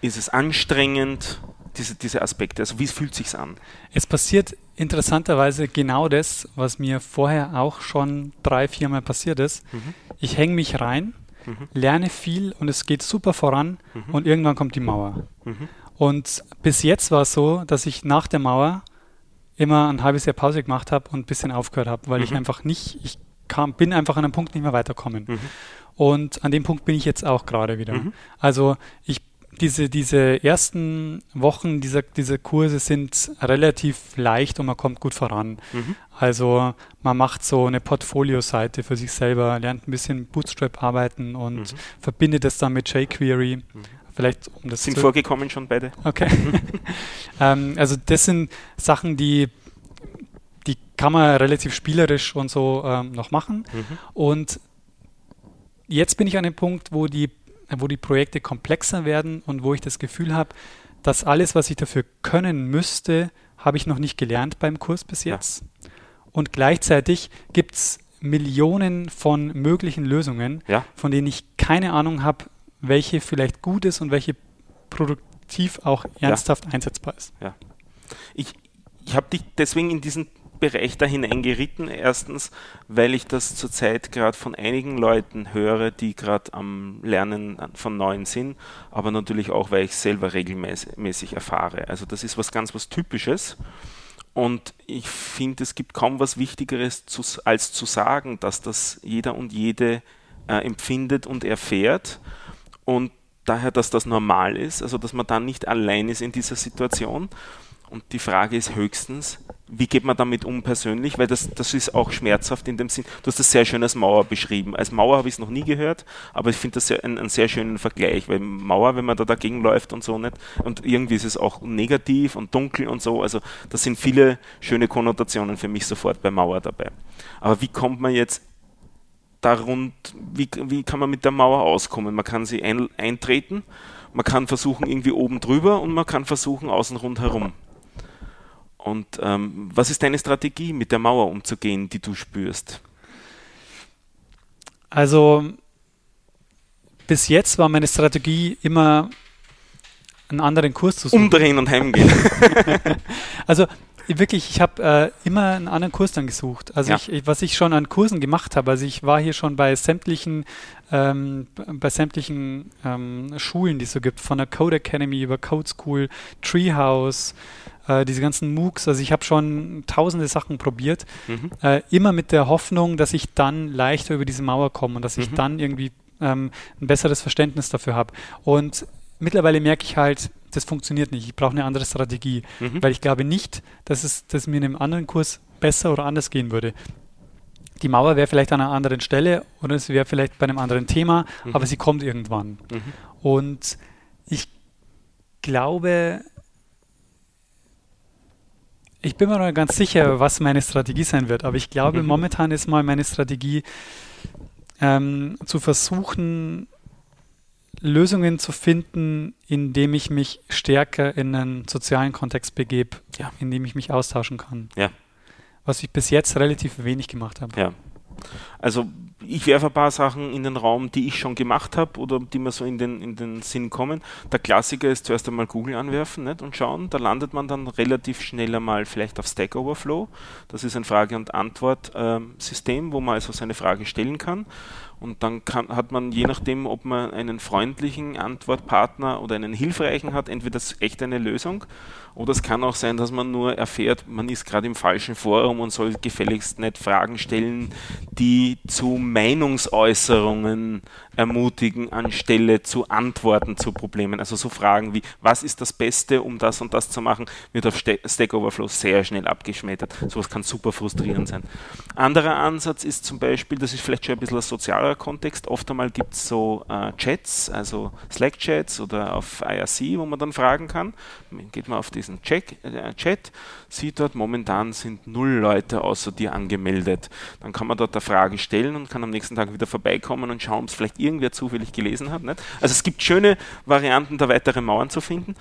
Ist es anstrengend? Diese, diese Aspekte, also wie fühlt sich an? Es passiert interessanterweise genau das, was mir vorher auch schon drei, viermal passiert ist. Mhm. Ich hänge mich rein, mhm. lerne viel und es geht super voran mhm. und irgendwann kommt die Mauer. Mhm. Und bis jetzt war es so, dass ich nach der Mauer immer ein halbes Jahr Pause gemacht habe und ein bisschen aufgehört habe, weil ich mhm. einfach nicht, ich kam, bin einfach an einem Punkt nicht mehr weiterkommen. Mhm. Und an dem Punkt bin ich jetzt auch gerade wieder. Mhm. Also ich diese, diese ersten Wochen dieser, dieser Kurse sind relativ leicht und man kommt gut voran. Mhm. Also man macht so eine Portfolio-Seite für sich selber, lernt ein bisschen Bootstrap arbeiten und mhm. verbindet das dann mit jQuery. Mhm. Vielleicht um das sind vorgekommen schon beide. Okay. ähm, also das sind Sachen, die die kann man relativ spielerisch und so ähm, noch machen. Mhm. Und jetzt bin ich an dem Punkt, wo die, wo die Projekte komplexer werden und wo ich das Gefühl habe, dass alles, was ich dafür können müsste, habe ich noch nicht gelernt beim Kurs bis jetzt. Ja. Und gleichzeitig gibt es Millionen von möglichen Lösungen, ja. von denen ich keine Ahnung habe, welche vielleicht gut ist und welche produktiv auch ernsthaft ja. einsetzbar ist. Ich, ich habe dich deswegen in diesen Bereich da hineingeritten. Erstens, weil ich das zurzeit gerade von einigen Leuten höre, die gerade am Lernen von Neuen sind, aber natürlich auch, weil ich selber regelmäßig erfahre. Also das ist was ganz was Typisches. Und ich finde, es gibt kaum was Wichtigeres zu, als zu sagen, dass das jeder und jede äh, empfindet und erfährt. Und daher, dass das normal ist, also dass man dann nicht allein ist in dieser Situation. Und die Frage ist höchstens, wie geht man damit um persönlich? Weil das, das ist auch schmerzhaft in dem Sinn. Du hast das sehr schön als Mauer beschrieben. Als Mauer habe ich es noch nie gehört, aber ich finde das sehr, ein, einen sehr schönen Vergleich, weil Mauer, wenn man da dagegen läuft und so nicht, und irgendwie ist es auch negativ und dunkel und so. Also da sind viele schöne Konnotationen für mich sofort bei Mauer dabei. Aber wie kommt man jetzt darund, wie, wie kann man mit der Mauer auskommen? Man kann sie ein, eintreten, man kann versuchen irgendwie oben drüber und man kann versuchen außen rundherum. Und ähm, was ist deine Strategie, mit der Mauer umzugehen, die du spürst? Also bis jetzt war meine Strategie immer einen anderen Kurs zu suchen. Umdrehen und heimgehen. also wirklich, ich habe äh, immer einen anderen Kurs dann gesucht. Also ja. ich, was ich schon an Kursen gemacht habe, also ich war hier schon bei sämtlichen, ähm, bei sämtlichen ähm, Schulen, die es so gibt, von der Code Academy über Code School, Treehouse, äh, diese ganzen MOOCs. Also ich habe schon tausende Sachen probiert, mhm. äh, immer mit der Hoffnung, dass ich dann leichter über diese Mauer komme und dass ich mhm. dann irgendwie ähm, ein besseres Verständnis dafür habe. Und mittlerweile merke ich halt, das funktioniert nicht. Ich brauche eine andere Strategie, mhm. weil ich glaube nicht, dass es dass mir in einem anderen Kurs besser oder anders gehen würde. Die Mauer wäre vielleicht an einer anderen Stelle oder es wäre vielleicht bei einem anderen Thema, mhm. aber sie kommt irgendwann. Mhm. Und ich glaube, ich bin mir noch ganz sicher, was meine Strategie sein wird, aber ich glaube, mhm. momentan ist mal meine Strategie, ähm, zu versuchen, Lösungen zu finden, indem ich mich stärker in einen sozialen Kontext begebe, ja. in dem ich mich austauschen kann. Ja. Was ich bis jetzt relativ wenig gemacht habe. Ja. Also ich werfe ein paar Sachen in den Raum, die ich schon gemacht habe oder die mir so in den, in den Sinn kommen. Der Klassiker ist zuerst einmal Google anwerfen nicht? und schauen. Da landet man dann relativ schnell einmal vielleicht auf Stack Overflow. Das ist ein Frage- und Antwort-System, ähm, wo man also seine Frage stellen kann. Und dann kann, hat man, je nachdem, ob man einen freundlichen Antwortpartner oder einen hilfreichen hat, entweder echt eine Lösung oder es kann auch sein, dass man nur erfährt, man ist gerade im falschen Forum und soll gefälligst nicht Fragen stellen, die zu Meinungsäußerungen ermutigen, anstelle zu Antworten zu Problemen. Also so Fragen wie, was ist das Beste, um das und das zu machen, wird auf Stack Overflow sehr schnell abgeschmettert. Sowas kann super frustrierend sein. Anderer Ansatz ist zum Beispiel, das ist vielleicht schon ein bisschen ein sozialer Kontext, oft einmal gibt es so äh, Chats, also Slack-Chats oder auf IRC, wo man dann fragen kann. Geht man auf diesen Check, äh, Chat, sieht dort, momentan sind null Leute außer dir angemeldet. Dann kann man dort eine Frage stellen und kann am nächsten Tag wieder vorbeikommen und schauen, ob es vielleicht irgendwer zufällig gelesen hat. Nicht? Also es gibt schöne Varianten, da weitere Mauern zu finden.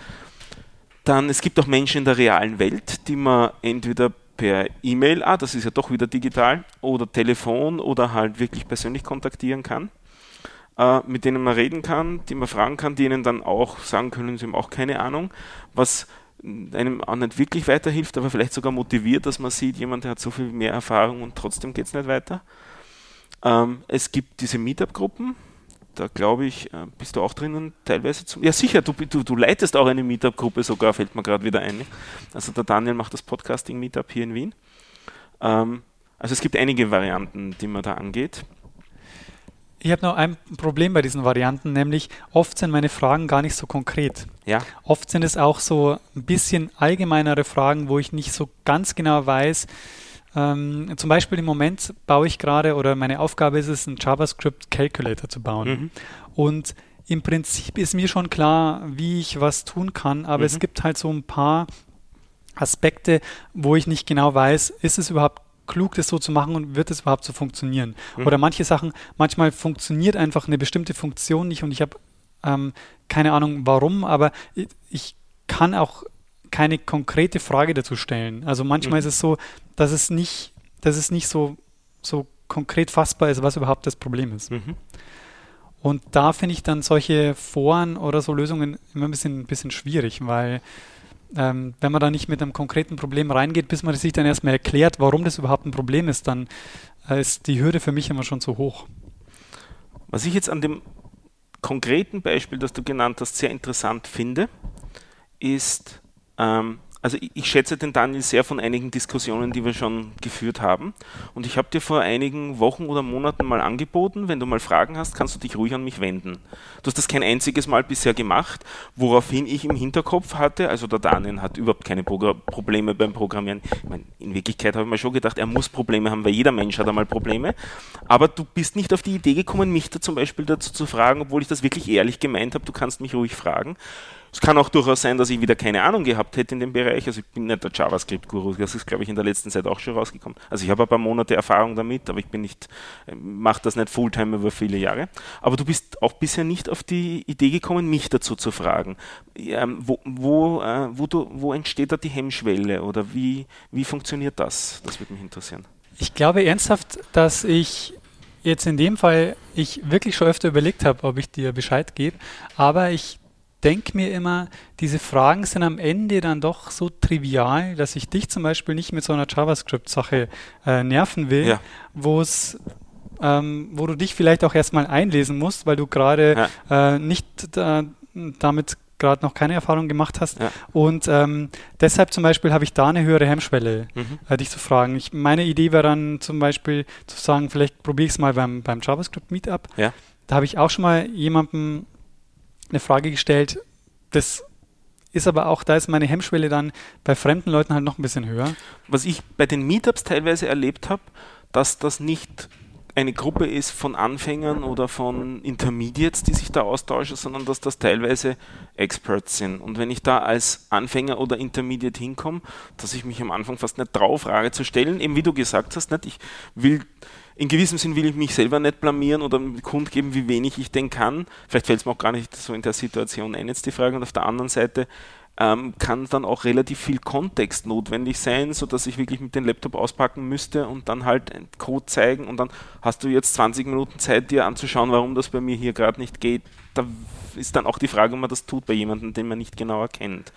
Dann, es gibt auch Menschen in der realen Welt, die man entweder per E-Mail, ah, das ist ja doch wieder digital, oder Telefon oder halt wirklich persönlich kontaktieren kann, äh, mit denen man reden kann, die man fragen kann, die ihnen dann auch sagen können, sie haben auch keine Ahnung, was einem auch nicht wirklich weiterhilft, aber vielleicht sogar motiviert, dass man sieht, jemand der hat so viel mehr Erfahrung und trotzdem geht es nicht weiter. Ähm, es gibt diese Meetup-Gruppen, da glaube ich, äh, bist du auch drinnen teilweise zum. Ja, sicher, du, du, du leitest auch eine Meetup-Gruppe sogar, fällt mir gerade wieder ein. Also der Daniel macht das Podcasting-Meetup hier in Wien. Ähm, also es gibt einige Varianten, die man da angeht. Ich habe noch ein Problem bei diesen Varianten, nämlich oft sind meine Fragen gar nicht so konkret. Ja. Oft sind es auch so ein bisschen allgemeinere Fragen, wo ich nicht so ganz genau weiß. Ähm, zum Beispiel im Moment baue ich gerade oder meine Aufgabe ist es, einen JavaScript Calculator zu bauen. Mhm. Und im Prinzip ist mir schon klar, wie ich was tun kann, aber mhm. es gibt halt so ein paar Aspekte, wo ich nicht genau weiß, ist es überhaupt klug, das so zu machen und wird es überhaupt so funktionieren? Mhm. Oder manche Sachen, manchmal funktioniert einfach eine bestimmte Funktion nicht und ich habe ähm, keine Ahnung warum, aber ich, ich, kann auch keine konkrete Frage dazu stellen. Also manchmal mhm. ist es so, dass es nicht, dass es nicht so, so konkret fassbar ist, was überhaupt das Problem ist. Mhm. Und da finde ich dann solche Foren oder so Lösungen immer ein bisschen, ein bisschen schwierig, weil ähm, wenn man da nicht mit einem konkreten Problem reingeht, bis man sich dann erstmal erklärt, warum das überhaupt ein Problem ist, dann äh, ist die Hürde für mich immer schon zu hoch. Was ich jetzt an dem konkreten Beispiel, das du genannt hast, sehr interessant finde, ist, ähm, also ich, ich, schätze den Daniel sehr von einigen Diskussionen, die wir schon geführt haben. Und ich habe dir vor einigen Wochen oder Monaten mal angeboten, wenn du mal Fragen hast, kannst du dich ruhig an mich wenden. Du hast das kein einziges Mal bisher gemacht, woraufhin ich im Hinterkopf hatte, also der Daniel hat überhaupt keine Progr Probleme beim Programmieren. Ich meine, in Wirklichkeit habe ich mir schon gedacht, er muss Probleme haben, weil jeder Mensch hat einmal Probleme. Aber du bist nicht auf die Idee gekommen, mich da zum Beispiel dazu zu fragen, obwohl ich das wirklich ehrlich gemeint habe, du kannst mich ruhig fragen. Es kann auch durchaus sein, dass ich wieder keine Ahnung gehabt hätte in dem Bereich. Also ich bin nicht der JavaScript-Guru, das ist, glaube ich, in der letzten Zeit auch schon rausgekommen. Also ich habe ein paar Monate Erfahrung damit, aber ich bin nicht, mache das nicht Fulltime über viele Jahre. Aber du bist auch bisher nicht auf die Idee gekommen, mich dazu zu fragen. Ähm, wo, wo, äh, wo, du, wo entsteht da die Hemmschwelle oder wie, wie funktioniert das? Das würde mich interessieren. Ich glaube ernsthaft, dass ich jetzt in dem Fall ich wirklich schon öfter überlegt habe, ob ich dir Bescheid gebe, aber ich denke mir immer, diese Fragen sind am Ende dann doch so trivial, dass ich dich zum Beispiel nicht mit so einer JavaScript-Sache äh, nerven will, ja. wo es ähm, wo du dich vielleicht auch erstmal einlesen musst, weil du gerade ja. äh, nicht da, damit gerade noch keine Erfahrung gemacht hast. Ja. Und ähm, deshalb zum Beispiel habe ich da eine höhere Hemmschwelle, mhm. äh, dich zu fragen. Ich, meine Idee wäre dann zum Beispiel zu sagen, vielleicht probiere ich es mal beim, beim JavaScript Meetup. Ja. Da habe ich auch schon mal jemandem eine Frage gestellt. Das ist aber auch, da ist meine Hemmschwelle dann bei fremden Leuten halt noch ein bisschen höher. Was ich bei den Meetups teilweise erlebt habe, dass das nicht eine Gruppe ist von Anfängern oder von Intermediates, die sich da austauschen, sondern dass das teilweise Experts sind. Und wenn ich da als Anfänger oder Intermediate hinkomme, dass ich mich am Anfang fast nicht traue, Frage zu stellen, eben wie du gesagt hast, nicht? ich will in gewissem Sinn will ich mich selber nicht blamieren oder kundgeben, wie wenig ich denn kann. Vielleicht fällt es mir auch gar nicht so in der Situation ein, jetzt die Frage. Und auf der anderen Seite ähm, kann dann auch relativ viel Kontext notwendig sein, sodass ich wirklich mit dem Laptop auspacken müsste und dann halt Code zeigen und dann hast du jetzt 20 Minuten Zeit, dir anzuschauen, warum das bei mir hier gerade nicht geht. Da ist dann auch die Frage, ob man das tut bei jemandem, den man nicht genauer kennt.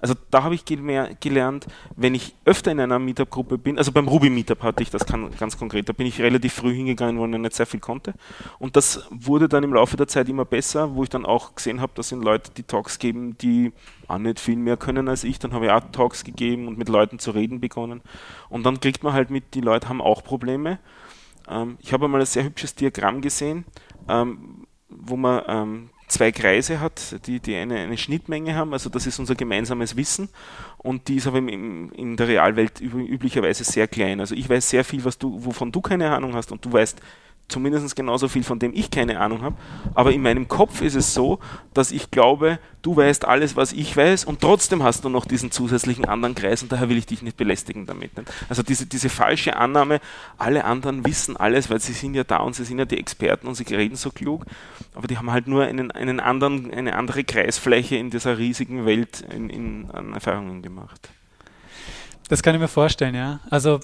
Also da habe ich gelernt, wenn ich öfter in einer Meetup-Gruppe bin, also beim Ruby Meetup hatte ich das ganz konkret, da bin ich relativ früh hingegangen, weil ich nicht sehr viel konnte. Und das wurde dann im Laufe der Zeit immer besser, wo ich dann auch gesehen habe, dass sind Leute, die Talks geben, die auch nicht viel mehr können als ich. Dann habe ich auch Talks gegeben und mit Leuten zu reden begonnen. Und dann kriegt man halt mit, die Leute haben auch Probleme Ähm, ich habe einmal ein sehr hübsches Diagramm gesehen, ähm, wo man ähm, zwei Kreise hat, die, die eine, eine, Schnittmenge haben, also das ist unser gemeinsames Wissen und die ist aber im, in der Realwelt üblicherweise sehr klein. Also ich weiß sehr viel, was du, wovon du keine Ahnung hast und du weißt zumindest genauso viel, von dem ich keine Ahnung habe. Aber in meinem Kopf ist es so, dass ich glaube, du weißt alles, was ich weiß und trotzdem hast du noch diesen zusätzlichen anderen Kreis und daher will ich dich nicht belästigen damit. Also diese, diese falsche Annahme, alle anderen wissen alles, weil sie sind ja da und sie sind ja die Experten und sie reden so klug, aber die haben halt nur einen, einen anderen, eine andere Kreisfläche in dieser riesigen Welt in, in, an Erfahrungen gemacht. Das kann ich mir vorstellen, ja. Also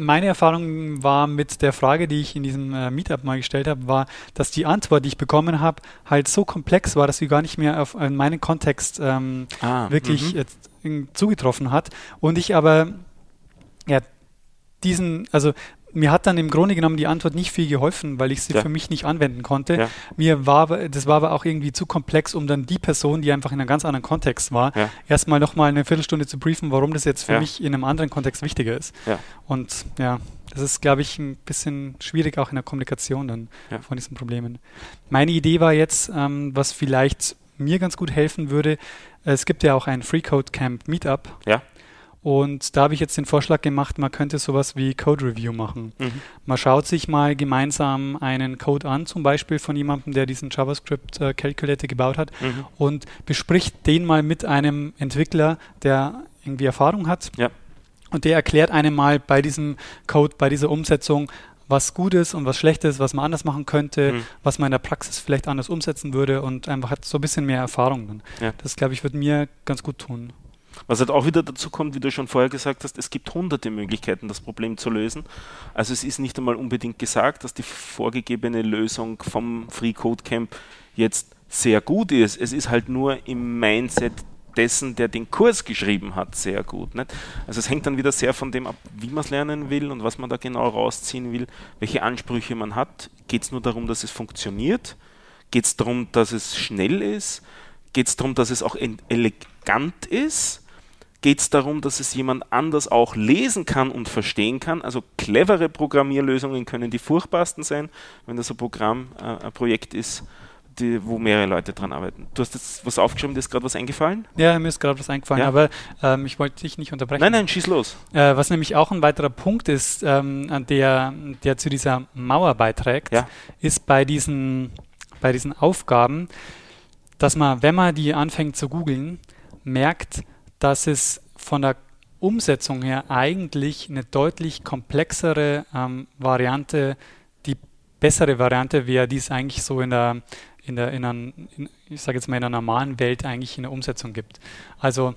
meine Erfahrung war mit der Frage, die ich in diesem äh, Meetup mal gestellt habe, war, dass die Antwort, die ich bekommen habe, halt so komplex war, dass sie gar nicht mehr auf meinen Kontext ähm, ah, wirklich jetzt, zugetroffen hat. Und ich aber ja diesen, also mir hat dann im Grunde genommen die Antwort nicht viel geholfen, weil ich sie ja. für mich nicht anwenden konnte. Ja. Mir war, das war aber auch irgendwie zu komplex, um dann die Person, die einfach in einem ganz anderen Kontext war, ja. erstmal nochmal eine Viertelstunde zu briefen, warum das jetzt für mich in einem anderen Kontext wichtiger ist. Und ja, das ist, glaube ich, ein bisschen schwierig auch in der Kommunikation dann von diesen Problemen. Meine Idee war jetzt, ähm, was vielleicht mir ganz gut helfen würde, es gibt ja auch ein Free Code Camp Meetup. Ja. Und da habe ich jetzt den Vorschlag gemacht, man könnte sowas wie Code Review machen. Mhm. Man schaut sich mal gemeinsam einen Code an, zum Beispiel von jemandem, der diesen JavaScript äh, Calculator gebaut hat mhm. und bespricht den mal mit einem Entwickler, der irgendwie Erfahrung hat. Ja. Und der erklärt einem mal bei diesem Code, bei dieser Umsetzung, was gut ist und was schlecht ist, was man anders machen könnte, mhm. was man in der Praxis vielleicht anders umsetzen würde und einfach hat so ein bisschen mehr Erfahrung dann. Ja. Das, glaube ich, wird mir ganz gut tun. Was halt auch wieder dazu kommt, wie du schon vorher gesagt hast, es gibt hunderte Möglichkeiten, das Problem zu lösen. Also es ist nicht einmal unbedingt gesagt, dass die vorgegebene Lösung vom Free Code Camp jetzt sehr gut ist. Es ist halt nur im Mindset dessen, der den Kurs geschrieben hat, sehr gut. Nicht? Also es hängt dann wieder sehr von dem ab, wie man es lernen will und was man da genau rausziehen will, welche Ansprüche man hat. Geht es nur darum, dass es funktioniert? Geht es darum, dass es schnell ist? Geht es darum, dass es auch elegant ist? Geht es darum, dass es jemand anders auch lesen kann und verstehen kann? Also clevere Programmierlösungen können die furchtbarsten sein, wenn das ein Programm, äh, ein Projekt ist, die, wo mehrere Leute dran arbeiten. Du hast jetzt was aufgeschrieben, dir ist gerade was eingefallen? Ja, mir ist gerade was eingefallen, ja. aber ähm, ich wollte dich nicht unterbrechen. Nein, nein, schieß los. Äh, was nämlich auch ein weiterer Punkt ist, ähm, der, der zu dieser Mauer beiträgt, ja. ist bei diesen, bei diesen Aufgaben, dass man, wenn man die anfängt zu googeln, merkt, dass es von der Umsetzung her eigentlich eine deutlich komplexere ähm, Variante, die bessere Variante wäre, die es eigentlich so in der, in der, in einer, in, ich sage jetzt mal in einer normalen Welt eigentlich in der Umsetzung gibt. Also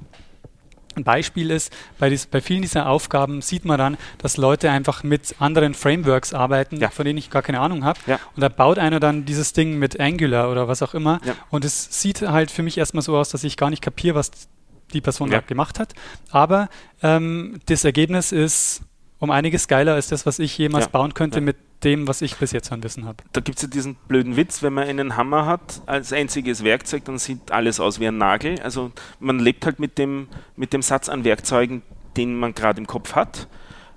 ein Beispiel ist, bei, dies, bei, vielen dieser Aufgaben sieht man dann, dass Leute einfach mit anderen Frameworks arbeiten, ja. von denen ich gar keine Ahnung habe. Ja. Und da baut einer dann dieses Ding mit Angular oder was auch immer. Ja. Und es sieht halt für mich erstmal so aus, dass ich gar nicht kapiere, was die Person da gemacht hat. Aber ähm, das Ergebnis ist um einiges geiler als das, was ich jemals bauen könnte mit dem, was ich bis jetzt an Wissen habe. Da gibt es ja diesen blöden Witz, wenn man einen Hammer hat als einziges Werkzeug, dann sieht alles aus wie ein Nagel. Also man lebt halt mit dem, mit dem Satz an Werkzeugen, den man gerade im Kopf hat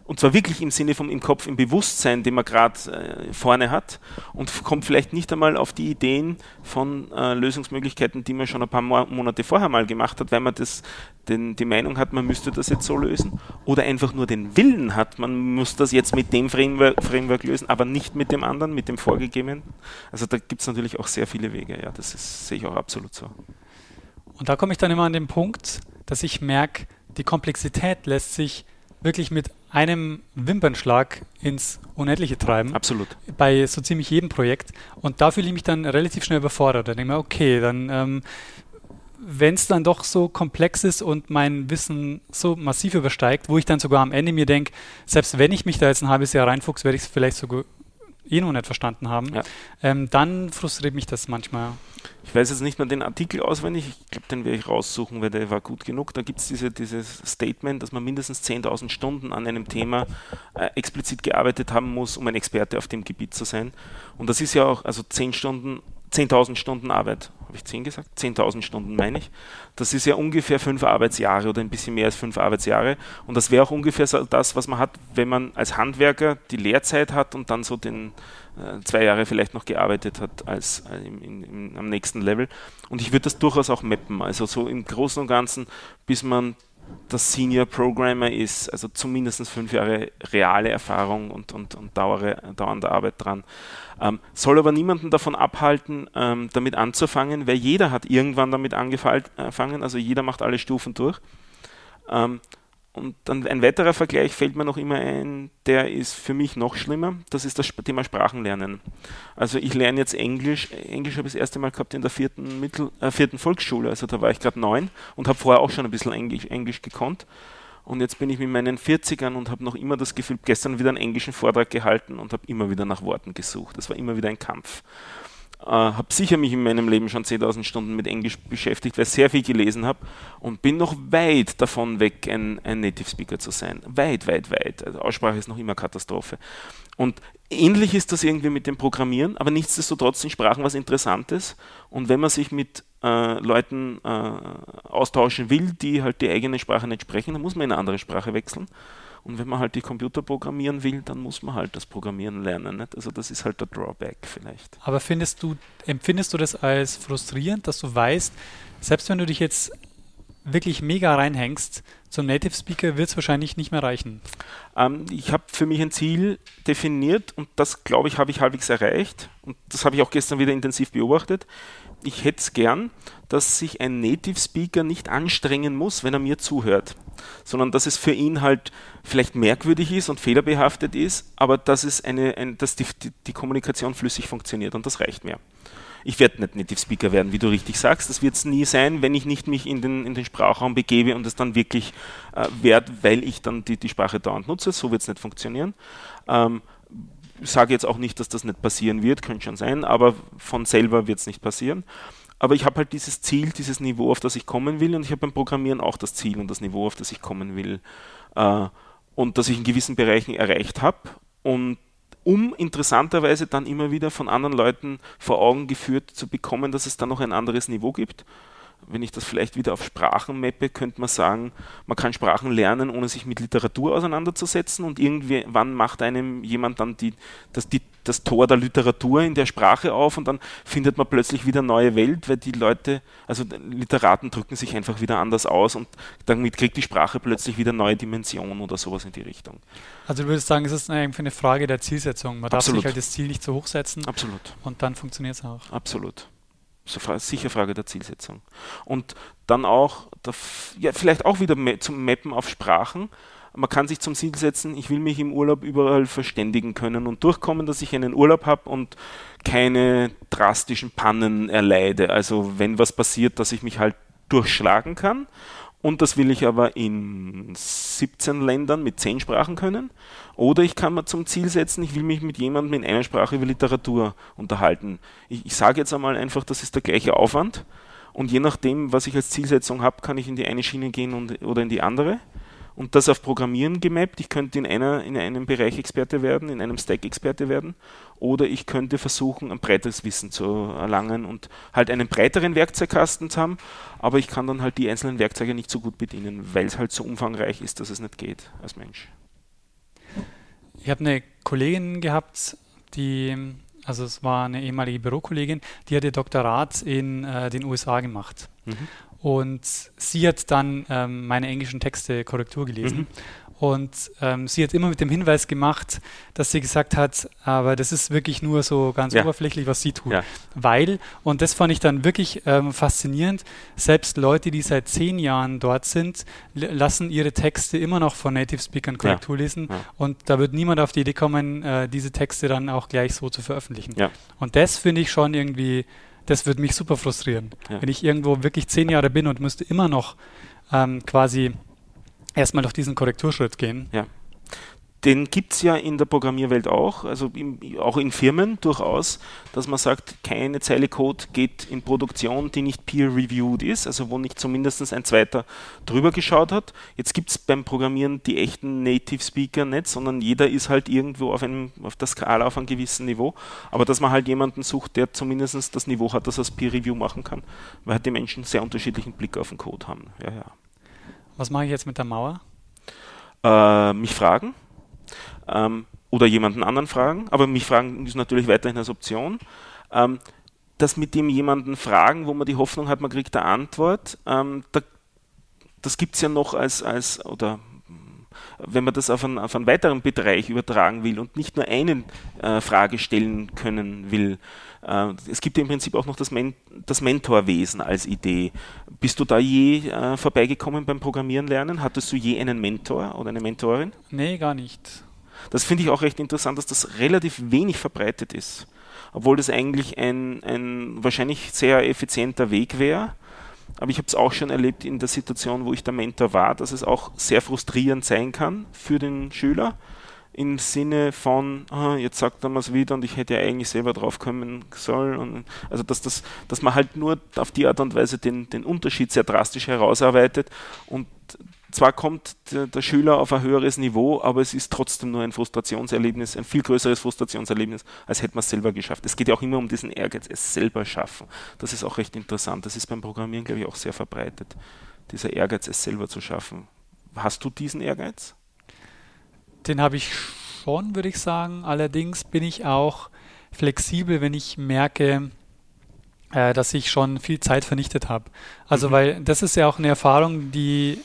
und zwar wirklich im Sinne vom im Kopf, im Bewusstsein, den man gerade äh, vorne hat und kommt vielleicht nicht einmal auf die Ideen von äh, Lösungsmöglichkeiten, die man schon ein paar Mo Monate vorher mal gemacht hat, weil man das, den, die Meinung hat, man müsste das jetzt so lösen oder einfach nur den Willen hat, man muss das jetzt mit dem Framework, Framework lösen, aber nicht mit dem anderen, mit dem vorgegebenen. Also da gibt es natürlich auch sehr viele Wege, ja, das ist, sehe ich auch absolut so. Und da komme ich dann immer an den Punkt, dass ich merke, die Komplexität lässt sich wirklich mit einem Wimpernschlag ins Unendliche treiben. Absolut. Bei so ziemlich jedem Projekt. Und da fühle ich mich dann relativ schnell überfordert. Da denke ich mir, okay, dann, ähm, wenn es dann doch so komplex ist und mein Wissen so massiv übersteigt, wo ich dann sogar am Ende mir denke, selbst wenn ich mich da jetzt ein halbes Jahr reinfuchs, werde ich es vielleicht sogar eh noch nicht verstanden haben, ja. ähm, dann frustriert mich das manchmal. Ich weiß jetzt nicht mehr den Artikel auswendig, ich glaube, den werde ich raussuchen, weil der war gut genug. Da gibt es diese, dieses Statement, dass man mindestens 10.000 Stunden an einem Thema äh, explizit gearbeitet haben muss, um ein Experte auf dem Gebiet zu sein. Und das ist ja auch, also 10 Stunden 10.000 Stunden Arbeit. Habe ich 10 gesagt? 10.000 Stunden meine ich. Das ist ja ungefähr fünf Arbeitsjahre oder ein bisschen mehr als fünf Arbeitsjahre. Und das wäre auch ungefähr das, was man hat, wenn man als Handwerker die Lehrzeit hat und dann so den äh, zwei Jahre vielleicht noch gearbeitet hat als äh, im, im, am nächsten Level. Und ich würde das durchaus auch mappen. Also so im Großen und Ganzen, bis man das Senior Programmer ist, also zumindest fünf Jahre reale Erfahrung und, und, und dauere, dauernde Arbeit dran. Ähm, soll aber niemanden davon abhalten, ähm, damit anzufangen, weil jeder hat irgendwann damit angefangen, also jeder macht alle Stufen durch. Ähm, und dann ein weiterer Vergleich fällt mir noch immer ein, der ist für mich noch schlimmer. Das ist das Thema Sprachenlernen. Also ich lerne jetzt Englisch. Englisch habe ich das erste Mal gehabt in der vierten, Mittel, äh, vierten Volksschule. Also da war ich gerade neun und habe vorher auch schon ein bisschen Englisch, Englisch gekonnt. Und jetzt bin ich mit meinen 40ern und habe noch immer das Gefühl, gestern wieder einen englischen Vortrag gehalten und habe immer wieder nach Worten gesucht. Das war immer wieder ein Kampf. Äh, habe sicher mich in meinem Leben schon 10.000 Stunden mit Englisch beschäftigt, weil ich sehr viel gelesen habe und bin noch weit davon weg, ein, ein Native Speaker zu sein. Weit, weit, weit. Also Aussprache ist noch immer Katastrophe. Und ähnlich ist das irgendwie mit dem Programmieren, aber nichtsdestotrotz sind Sprachen was Interessantes. Und wenn man sich mit äh, Leuten äh, austauschen will, die halt die eigene Sprache nicht sprechen, dann muss man in eine andere Sprache wechseln. Und wenn man halt die Computer programmieren will, dann muss man halt das Programmieren lernen. Nicht? Also das ist halt der Drawback vielleicht. Aber findest du, empfindest du das als frustrierend, dass du weißt, selbst wenn du dich jetzt wirklich mega reinhängst, zum Native Speaker wird es wahrscheinlich nicht mehr reichen. Ähm, ich habe für mich ein Ziel definiert und das, glaube ich, habe ich halbwegs erreicht. Und das habe ich auch gestern wieder intensiv beobachtet. Ich hätte es gern, dass sich ein Native Speaker nicht anstrengen muss, wenn er mir zuhört, sondern dass es für ihn halt vielleicht merkwürdig ist und fehlerbehaftet ist, aber dass, es eine, ein, dass die, die, Kommunikation flüssig funktioniert und das reicht mir. Ich werde nicht Native Speaker werden, wie du richtig sagst. Das wird es nie sein, wenn ich nicht mich in den, in den Sprachraum begebe und es dann wirklich äh, werde, weil ich dann die, die Sprache dauernd nutze. So wird es nicht funktionieren. Ähm, sage jetzt auch nicht, dass das nicht passieren wird, könnte schon sein, aber von selber wird es nicht passieren. Aber ich habe halt dieses Ziel, dieses Niveau, auf das ich kommen will, und ich habe beim Programmieren auch das Ziel und das Niveau, auf das ich kommen will, äh, und das ich in gewissen Bereichen erreicht habe. Und um interessanterweise dann immer wieder von anderen Leuten vor Augen geführt zu bekommen, dass es da noch ein anderes Niveau gibt wenn ich das vielleicht wieder auf Sprachen mappe, könnte man sagen, man kann Sprachen lernen, ohne sich mit Literatur auseinanderzusetzen und irgendwann macht einem jemand dann die, das, die, das Tor der Literatur in der Sprache auf und dann findet man plötzlich wieder neue Welt, weil die Leute, also Literaten drücken sich einfach wieder anders aus und damit kriegt die Sprache plötzlich wieder neue Dimensionen oder sowas in die Richtung. Also du würdest sagen, es ist einfach eine Frage der Zielsetzung. Man Absolut. darf sich halt das Ziel nicht zu hoch setzen. Absolut. Und dann funktioniert es auch. Absolut sicher Frage der Zielsetzung. Und dann auch, ja, vielleicht auch wieder zum Mappen auf Sprachen. Man kann sich zum Ziel setzen, ich will mich im Urlaub überall verständigen können und durchkommen, dass ich einen Urlaub habe und keine drastischen Pannen erleide. Also wenn was passiert, dass ich mich halt durchschlagen kann und das will ich aber in 17 Ländern mit 10 Sprachen können. Oder ich kann mir zum Ziel setzen, ich will mich mit jemandem in einer Sprache über Literatur unterhalten. Ich, ich sage jetzt einmal einfach, das ist der gleiche Aufwand. Und je nachdem, was ich als Zielsetzung habe, kann ich in die eine Schiene gehen und, oder in die andere und das auf Programmieren gemappt. Ich könnte in, einer, in einem Bereich Experte werden, in einem Stack Experte werden oder ich könnte versuchen, ein breites Wissen zu erlangen und halt einen breiteren Werkzeugkasten zu haben, aber ich kann dann halt die einzelnen Werkzeuge nicht so gut bedienen, weil es halt so umfangreich ist, dass es nicht geht als Mensch. Ich habe eine Kollegin gehabt, die, also es war eine ehemalige Bürokollegin, die hat ihr Doktorat in äh, den USA gemacht. Mhm. Und sie hat dann ähm, meine englischen Texte Korrektur gelesen. Mhm. Und ähm, sie hat immer mit dem Hinweis gemacht, dass sie gesagt hat, aber das ist wirklich nur so ganz ja. oberflächlich, was sie tut. Ja. Weil, und das fand ich dann wirklich ähm, faszinierend, selbst Leute, die seit zehn Jahren dort sind, lassen ihre Texte immer noch von Native Speakern Korrektur ja. lesen. Und da wird niemand auf die Idee kommen, äh, diese Texte dann auch gleich so zu veröffentlichen. Und das finde ich schon irgendwie das würde mich super frustrieren. Ja. Wenn ich irgendwo wirklich zehn Jahre bin und müsste immer noch ähm, quasi erstmal durch diesen Korrekturschritt gehen. Ja. Den gibt es ja in der Programmierwelt auch, also im, auch in Firmen durchaus, dass man sagt, keine Zeile Code geht in Produktion, die nicht peer-reviewed ist, also wo nicht zumindest ein zweiter drüber geschaut hat. Jetzt gibt es beim Programmieren die echten Native Speaker nicht, sondern jeder ist halt irgendwo auf, einem, auf der Skala auf einem gewissen Niveau. Aber dass man halt jemanden sucht, der zumindest das Niveau hat, dass er das Peer-Review machen kann, weil halt die Menschen sehr unterschiedlichen Blick auf den Code haben. Ja, ja. Was mache ich jetzt mit der Mauer? Äh, mich fragen ähm, oder jemanden anderen fragen, aber mich fragen ist natürlich weiterhin als Option. Ähm, das mit dem jemanden fragen, wo man die Hoffnung hat, man kriegt eine Antwort, ähm, da, das gibt es ja noch als, als oder wenn man das auf einen, auf einen weiteren Bereich übertragen will und nicht nur eine äh, Frage stellen können will. Äh, es gibt ja im Prinzip auch noch das, Men das Mentorwesen als Idee. Bist du da je äh, vorbeigekommen beim Programmieren lernen? Hattest du je einen Mentor oder eine Mentorin? Nee, gar nicht. Das finde ich auch recht interessant, dass das relativ wenig verbreitet ist. Obwohl das eigentlich ein, ein wahrscheinlich sehr effizienter Weg wäre. Aber ich habe es auch schon erlebt in der Situation, wo ich der Mentor war, dass es auch sehr frustrierend sein kann für den Schüler. Im Sinne von, ah, jetzt sagt er mir es wieder und ich hätte ja eigentlich selber drauf kommen sollen. Und also dass, das, dass man halt nur auf die Art und Weise den, den Unterschied sehr drastisch herausarbeitet und zwar kommt der, der, Schüler auf ein höheres Niveau, aber es ist trotzdem nur ein Frustrationserlebnis, ein viel größeres Frustrationserlebnis, als hätte man es selber geschafft. Es geht ja auch immer um diesen Ehrgeiz, es selber schaffen. Das ist auch recht interessant. Das ist beim Programmieren, glaube ich, auch sehr verbreitet. Dieser Ehrgeiz, es selber zu schaffen. Hast du diesen Ehrgeiz? Den habe ich schon, würde ich sagen. Allerdings bin ich auch flexibel, wenn ich merke, äh, dass ich schon viel Zeit vernichtet habe. Also, mhm. weil das ist ja auch eine Erfahrung, die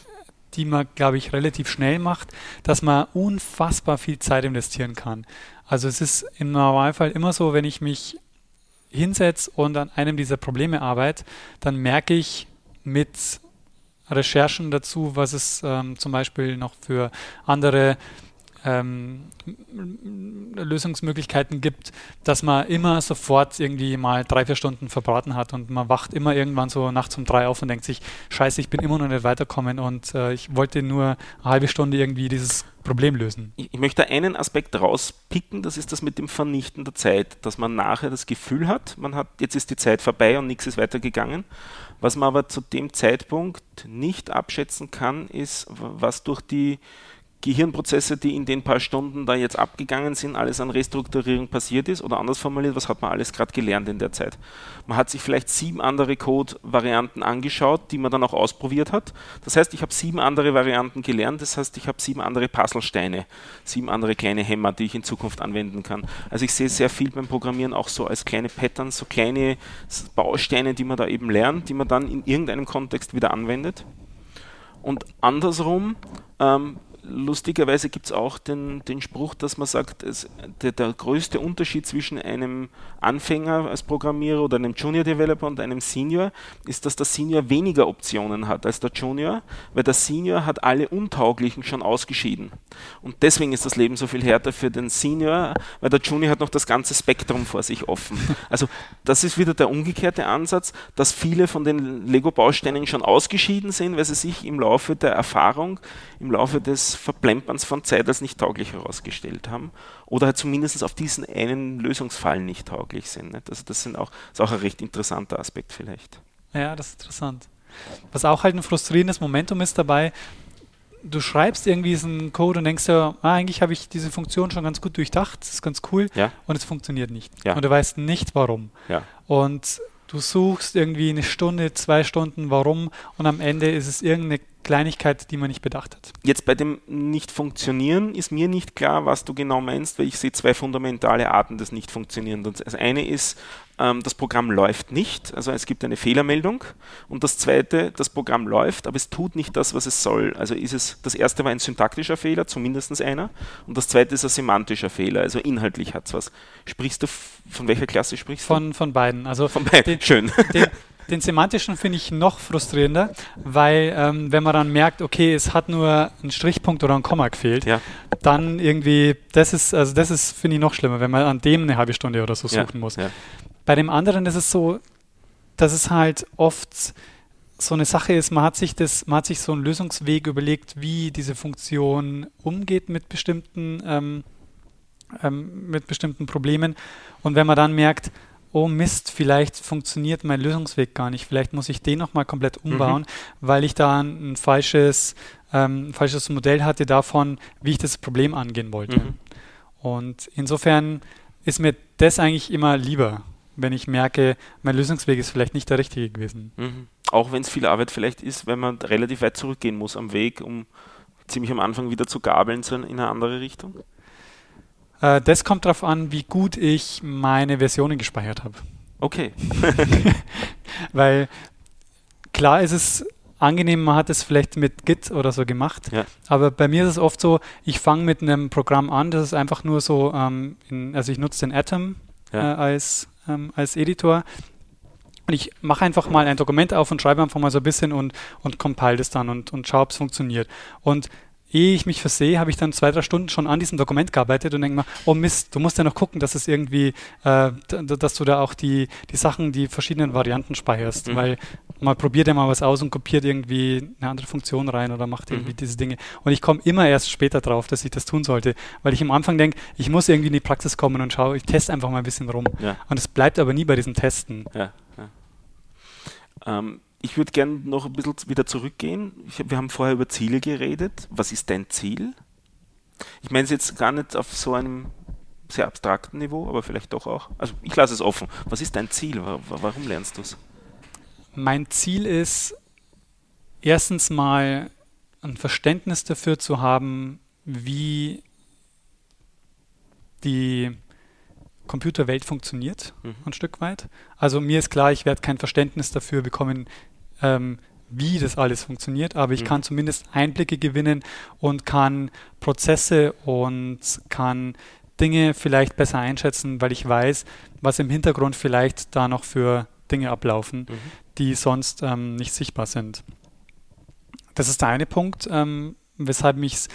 die man, glaube ich, relativ schnell macht, dass man unfassbar viel Zeit investieren kann. Also es ist im Normalfall immer so, wenn ich mich hinsetze und an einem dieser Probleme arbeite, dann merke ich mit Recherchen dazu, was es ähm, zum Beispiel noch für andere ähm, Lösungsmöglichkeiten gibt, dass man immer sofort irgendwie mal drei, vier Stunden verbraten hat und man wacht immer irgendwann so nachts um drei auf und denkt sich, scheiße, ich bin immer noch nicht weiterkommen und äh, ich wollte nur eine halbe Stunde irgendwie dieses Problem lösen. Ich, ich möchte einen Aspekt rauspicken, das ist das mit dem Vernichten der Zeit, dass man nachher das Gefühl hat, man hat, jetzt ist die Zeit vorbei und nichts ist weitergegangen. Was man aber zu dem Zeitpunkt nicht abschätzen kann, ist, was durch die Gehirnprozesse, die in den paar Stunden da jetzt abgegangen sind, alles an Restrukturierung passiert ist? Oder anders formuliert, was hat man alles gerade gelernt in der Zeit? Man hat sich vielleicht sieben andere Code-Varianten angeschaut, die man dann auch ausprobiert hat. Das heißt, ich habe sieben andere Varianten gelernt, das heißt, ich habe sieben andere Puzzlesteine, sieben andere kleine Hämmer, die ich in Zukunft anwenden kann. Also ich sehe sehr viel beim Programmieren auch so als kleine Patterns, so kleine Bausteine, die man da eben lernt, die man dann in irgendeinem Kontext wieder anwendet. Und andersrum ähm, lustigerweise gibt es auch den, den Spruch, dass man sagt, es, der, der, größte Unterschied zwischen einem Anfänger als Programmierer oder einem Junior Developer und einem Senior ist, dass der Senior weniger Optionen hat als der Junior, weil der Senior hat alle Untauglichen schon ausgeschieden. Und deswegen ist das Leben so viel härter für den Senior, weil der Junior hat noch das ganze Spektrum vor sich offen. Also das ist wieder der umgekehrte Ansatz, dass viele von den Lego-Bausteinen schon ausgeschieden sind, weil sie sich im Laufe der Erfahrung, im Laufe des Verplemperns von Zeit als nicht tauglich herausgestellt haben oder halt zumindest auf diesen einen Lösungsfall nicht tauglich sind. Nicht? Also das sind auch, ist auch ein recht interessanter Aspekt vielleicht. Ja, das ist interessant. Was auch halt ein frustrierendes Momentum ist dabei, du schreibst irgendwie diesen Code und denkst ja, ah, eigentlich habe ich diese Funktion schon ganz gut durchdacht, das ist ganz cool ja. und es funktioniert nicht. Ja. Und du weißt nicht warum. Ja. Und du suchst irgendwie eine Stunde, zwei Stunden warum und am Ende ist es irgendeine Kleinigkeit, die man nicht bedacht hat. Jetzt bei dem Nicht-Funktionieren ist mir nicht klar, was du genau meinst, weil ich sehe zwei fundamentale Arten des Nicht-Funktionierens. Das eine ist, ähm, das Programm läuft nicht, also es gibt eine Fehlermeldung. Und das zweite, das Programm läuft, aber es tut nicht das, was es soll. Also ist es, das erste war ein syntaktischer Fehler, zumindest einer, und das zweite ist ein semantischer Fehler, also inhaltlich hat es was. Sprichst du, von welcher Klasse sprichst du? Von, von beiden. Also von beiden, den, schön. Den, den semantischen finde ich noch frustrierender, weil ähm, wenn man dann merkt, okay, es hat nur ein Strichpunkt oder ein Komma gefehlt, ja. dann irgendwie, das ist, also das ist, finde ich, noch schlimmer, wenn man an dem eine halbe Stunde oder so suchen ja, muss. Ja. Bei dem anderen ist es so, dass es halt oft so eine Sache ist, man hat sich das, man hat sich so einen Lösungsweg überlegt, wie diese Funktion umgeht mit bestimmten, ähm, ähm, mit bestimmten Problemen. Und wenn man dann merkt, oh Mist, vielleicht funktioniert mein Lösungsweg gar nicht, vielleicht muss ich den nochmal komplett mhm. umbauen, mhm. weil ich da ein, ein falsches, ähm, ein falsches Modell hatte davon, wie ich das Problem angehen wollte. Mhm. Und insofern ist mir das eigentlich immer lieber, wenn ich merke, mein Lösungsweg ist vielleicht nicht der richtige gewesen. Mhm. Auch wenn es viel Arbeit vielleicht ist, wenn man relativ weit zurückgehen muss am Weg, um ziemlich am Anfang wieder zu gabeln in eine andere Richtung? Äh, das kommt darauf an, wie gut ich meine Versionen gespeichert habe. Okay. Weil klar ist es angenehm, man hat es vielleicht mit Git oder so gemacht, ja. aber bei mir ist es oft so, ich fange mit einem Programm an, das ist einfach nur so, ähm, in, also ich nutze den Atom ja. äh, als, ähm, als Editor und ich mache einfach mal ein Dokument auf und schreibe einfach mal so ein bisschen und, und compile das dann und, und schaue, ob es funktioniert. Und ehe ich mich versehe, habe ich dann zwei, drei Stunden schon an diesem Dokument gearbeitet und denke mal, oh Mist, du musst ja noch gucken, dass es irgendwie, äh, dass du da auch die, die Sachen, die verschiedenen Varianten speicherst, mhm. weil man probiert ja mal was aus und kopiert irgendwie eine andere Funktion rein oder macht irgendwie mhm. diese Dinge. Und ich komme immer erst später drauf, dass ich das tun sollte, weil ich am Anfang denke, ich muss irgendwie in die Praxis kommen und schaue, ich teste einfach mal ein bisschen rum. Ja. Und es bleibt aber nie bei diesem Testen. Ja, ja. Ähm, ich würde gerne noch ein bisschen wieder zurückgehen. Ich, wir haben vorher über Ziele geredet. Was ist dein Ziel? Ich meine es jetzt gar nicht auf so einem sehr abstrakten Niveau, aber vielleicht doch auch. Also ich lasse es offen. Was ist dein Ziel? Warum lernst du es? Mein Ziel ist erstens mal ein Verständnis dafür zu haben, wie die Computerwelt funktioniert, mhm. ein Stück weit. Also mir ist klar, ich werde kein Verständnis dafür bekommen, ähm, wie das alles funktioniert, aber ich mhm. kann zumindest Einblicke gewinnen und kann Prozesse und kann Dinge vielleicht besser einschätzen, weil ich weiß, was im Hintergrund vielleicht da noch für Dinge ablaufen, mhm. die sonst ähm, nicht sichtbar sind. Das ist der eine Punkt, ähm, weshalb, mich,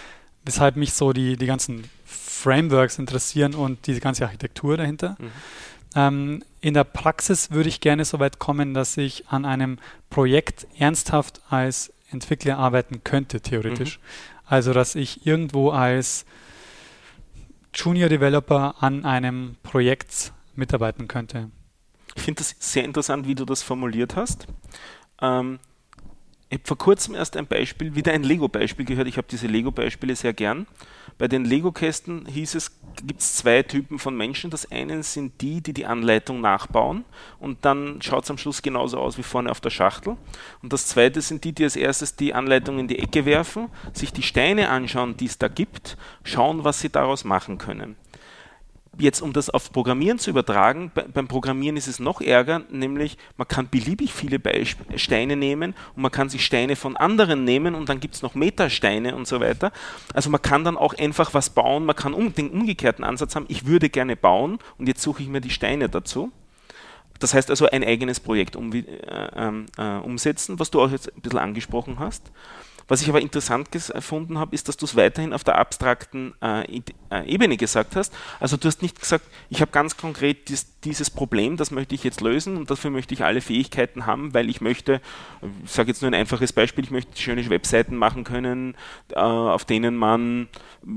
weshalb mich so die, die ganzen Frameworks interessieren und diese ganze Architektur dahinter. Mhm. Ähm, in der Praxis würde ich gerne so weit kommen, dass ich an einem Projekt ernsthaft als Entwickler arbeiten könnte, theoretisch. Mhm. Also, dass ich irgendwo als Junior Developer an einem Projekt mitarbeiten könnte. Ich finde das sehr interessant, wie du das formuliert hast. Ähm, ich habe vor kurzem erst ein Beispiel, wieder ein Lego-Beispiel gehört. Ich habe diese Lego-Beispiele sehr gern. Bei den Lego-Kästen hieß es, gibt es zwei Typen von Menschen. Das eine sind die, die die Anleitung nachbauen und dann schaut es am Schluss genauso aus wie vorne auf der Schachtel. Und das zweite sind die, die als erstes die Anleitung in die Ecke werfen, sich die Steine anschauen, die es da gibt, schauen, was sie daraus machen können jetzt um das auf Programmieren zu übertragen, beim Programmieren ist es noch ärger, nämlich man kann beliebig viele Beisp Steine nehmen und man kann sich Steine von anderen nehmen und dann gibt es noch Metasteine und so weiter. Also man kann dann auch einfach was bauen, man kann den umgekehrten Ansatz haben, ich würde gerne bauen und jetzt suche ich mir die Steine dazu. Das heißt also ein eigenes Projekt um, äh, äh, umsetzen, was du auch jetzt ein bisschen angesprochen hast. Was ich aber interessant gefunden habe, ist, dass du es weiterhin auf der abstrakten äh, äh, Ebene gesagt hast. Also du hast nicht gesagt, ich habe ganz konkret dies, dieses Problem, das möchte ich jetzt lösen und dafür möchte ich alle Fähigkeiten haben, weil ich möchte, ich sage jetzt nur ein einfaches Beispiel, ich möchte schöne Webseiten machen können, äh, auf denen man äh,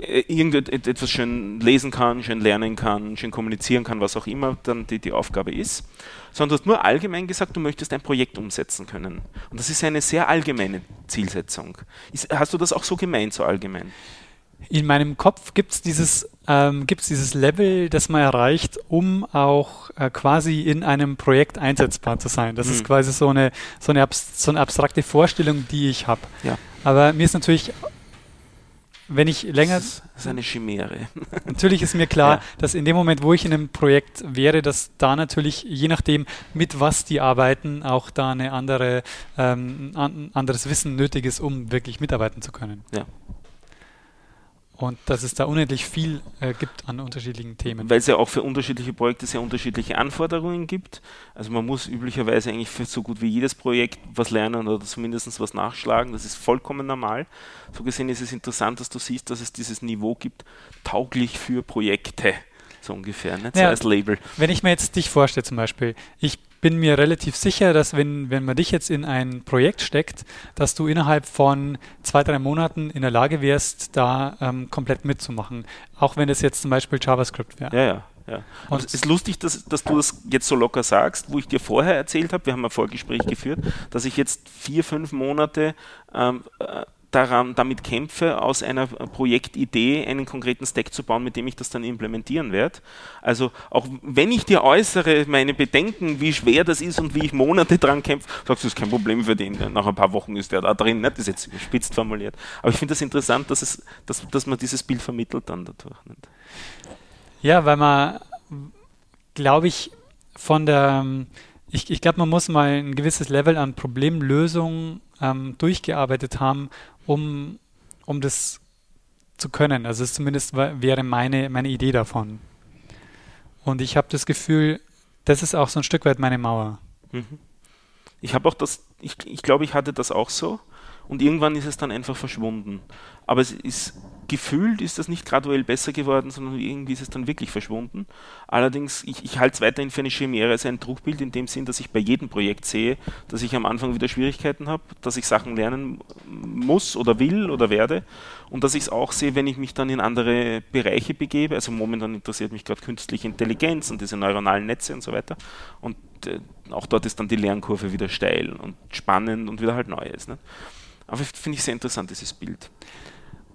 irgendetwas schön lesen kann, schön lernen kann, schön kommunizieren kann, was auch immer dann die, die Aufgabe ist, sondern du hast nur allgemein gesagt, du möchtest ein Projekt umsetzen können. Und das ist eine sehr allgemeine Zielsetzung. Ist, hast du das auch so gemeint, so allgemein? In meinem Kopf gibt es dieses, ähm, dieses Level, das man erreicht, um auch äh, quasi in einem Projekt einsetzbar zu sein. Das mhm. ist quasi so eine, so, eine so eine abstrakte Vorstellung, die ich habe. Ja. Aber mir ist natürlich wenn ich länger. Das ist eine Chimäre. Natürlich ist mir klar, ja. dass in dem Moment, wo ich in einem Projekt wäre, dass da natürlich, je nachdem, mit was die arbeiten, auch da eine andere, ähm, ein anderes Wissen nötig ist, um wirklich mitarbeiten zu können. Ja. Und dass es da unendlich viel äh, gibt an unterschiedlichen Themen. Weil es ja auch für unterschiedliche Projekte sehr unterschiedliche Anforderungen gibt. Also man muss üblicherweise eigentlich für so gut wie jedes Projekt was lernen oder zumindest was nachschlagen. Das ist vollkommen normal. So gesehen ist es interessant, dass du siehst, dass es dieses Niveau gibt, tauglich für Projekte. So ungefähr, nicht? So ja, als Label. Wenn ich mir jetzt dich vorstelle zum Beispiel, ich bin mir relativ sicher, dass wenn, wenn man dich jetzt in ein Projekt steckt, dass du innerhalb von zwei, drei Monaten in der Lage wärst, da ähm, komplett mitzumachen. Auch wenn es jetzt zum Beispiel JavaScript wäre. Ja, ja. Ja. Und es ist lustig, dass, dass du das jetzt so locker sagst, wo ich dir vorher erzählt habe, wir haben ein Vorgespräch geführt, dass ich jetzt vier, fünf Monate ähm, äh, daran, damit kämpfe, aus einer Projektidee einen konkreten Stack zu bauen, mit dem ich das dann implementieren werde. Also auch wenn ich dir äußere, meine Bedenken, wie schwer das ist und wie ich Monate dran kämpfe, sagst du, das ist kein Problem für den. Nach ein paar Wochen ist der da drin. Nicht? Das ist jetzt überspitzt formuliert. Aber ich finde das interessant, dass, es, dass, dass man dieses Bild vermittelt dann dadurch. Nicht? Ja, weil man, glaube ich, von der, ich, ich glaube, man muss mal ein gewisses Level an Problemlösung ähm, durchgearbeitet haben, um, um das zu können. Also es zumindest wäre meine, meine Idee davon. Und ich habe das Gefühl, das ist auch so ein Stück weit meine Mauer. Mhm. Ich habe auch das, ich, ich glaube, ich hatte das auch so und irgendwann ist es dann einfach verschwunden. Aber es ist gefühlt ist das nicht graduell besser geworden, sondern irgendwie ist es dann wirklich verschwunden. Allerdings, ich, ich halte es weiterhin für eine Chimäre, als ein Trugbild in dem Sinn, dass ich bei jedem Projekt sehe, dass ich am Anfang wieder Schwierigkeiten habe, dass ich Sachen lernen muss oder will oder werde und dass ich es auch sehe, wenn ich mich dann in andere Bereiche begebe. Also momentan interessiert mich gerade künstliche Intelligenz und diese neuronalen Netze und so weiter. Und äh, auch dort ist dann die Lernkurve wieder steil und spannend und wieder halt Neues. Ne? Aber finde ich sehr interessant, dieses Bild.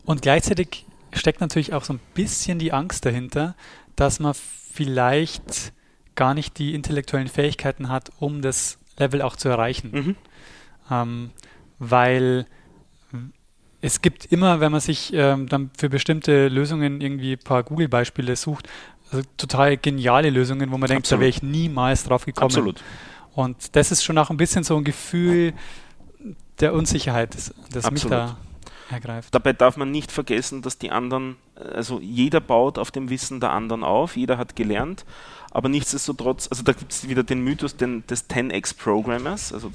Und gleichzeitig steckt natürlich auch so ein bisschen die Angst dahinter, dass man vielleicht gar nicht die intellektuellen Fähigkeiten hat, um das Level auch zu erreichen. Mhm. Ähm, weil es gibt immer, wenn man sich ähm, dann für bestimmte Lösungen irgendwie ein paar Google-Beispiele sucht, also total geniale Lösungen, wo man denkt, Absolut. da wäre ich niemals drauf gekommen. Absolut. Und das ist schon auch ein bisschen so ein Gefühl, der Unsicherheit, das, das mich da ergreift. Dabei darf man nicht vergessen, dass die anderen, also jeder baut auf dem Wissen der anderen auf, jeder hat gelernt, aber nichtsdestotrotz, also da gibt es wieder den Mythos den, des 10x-Programmers, also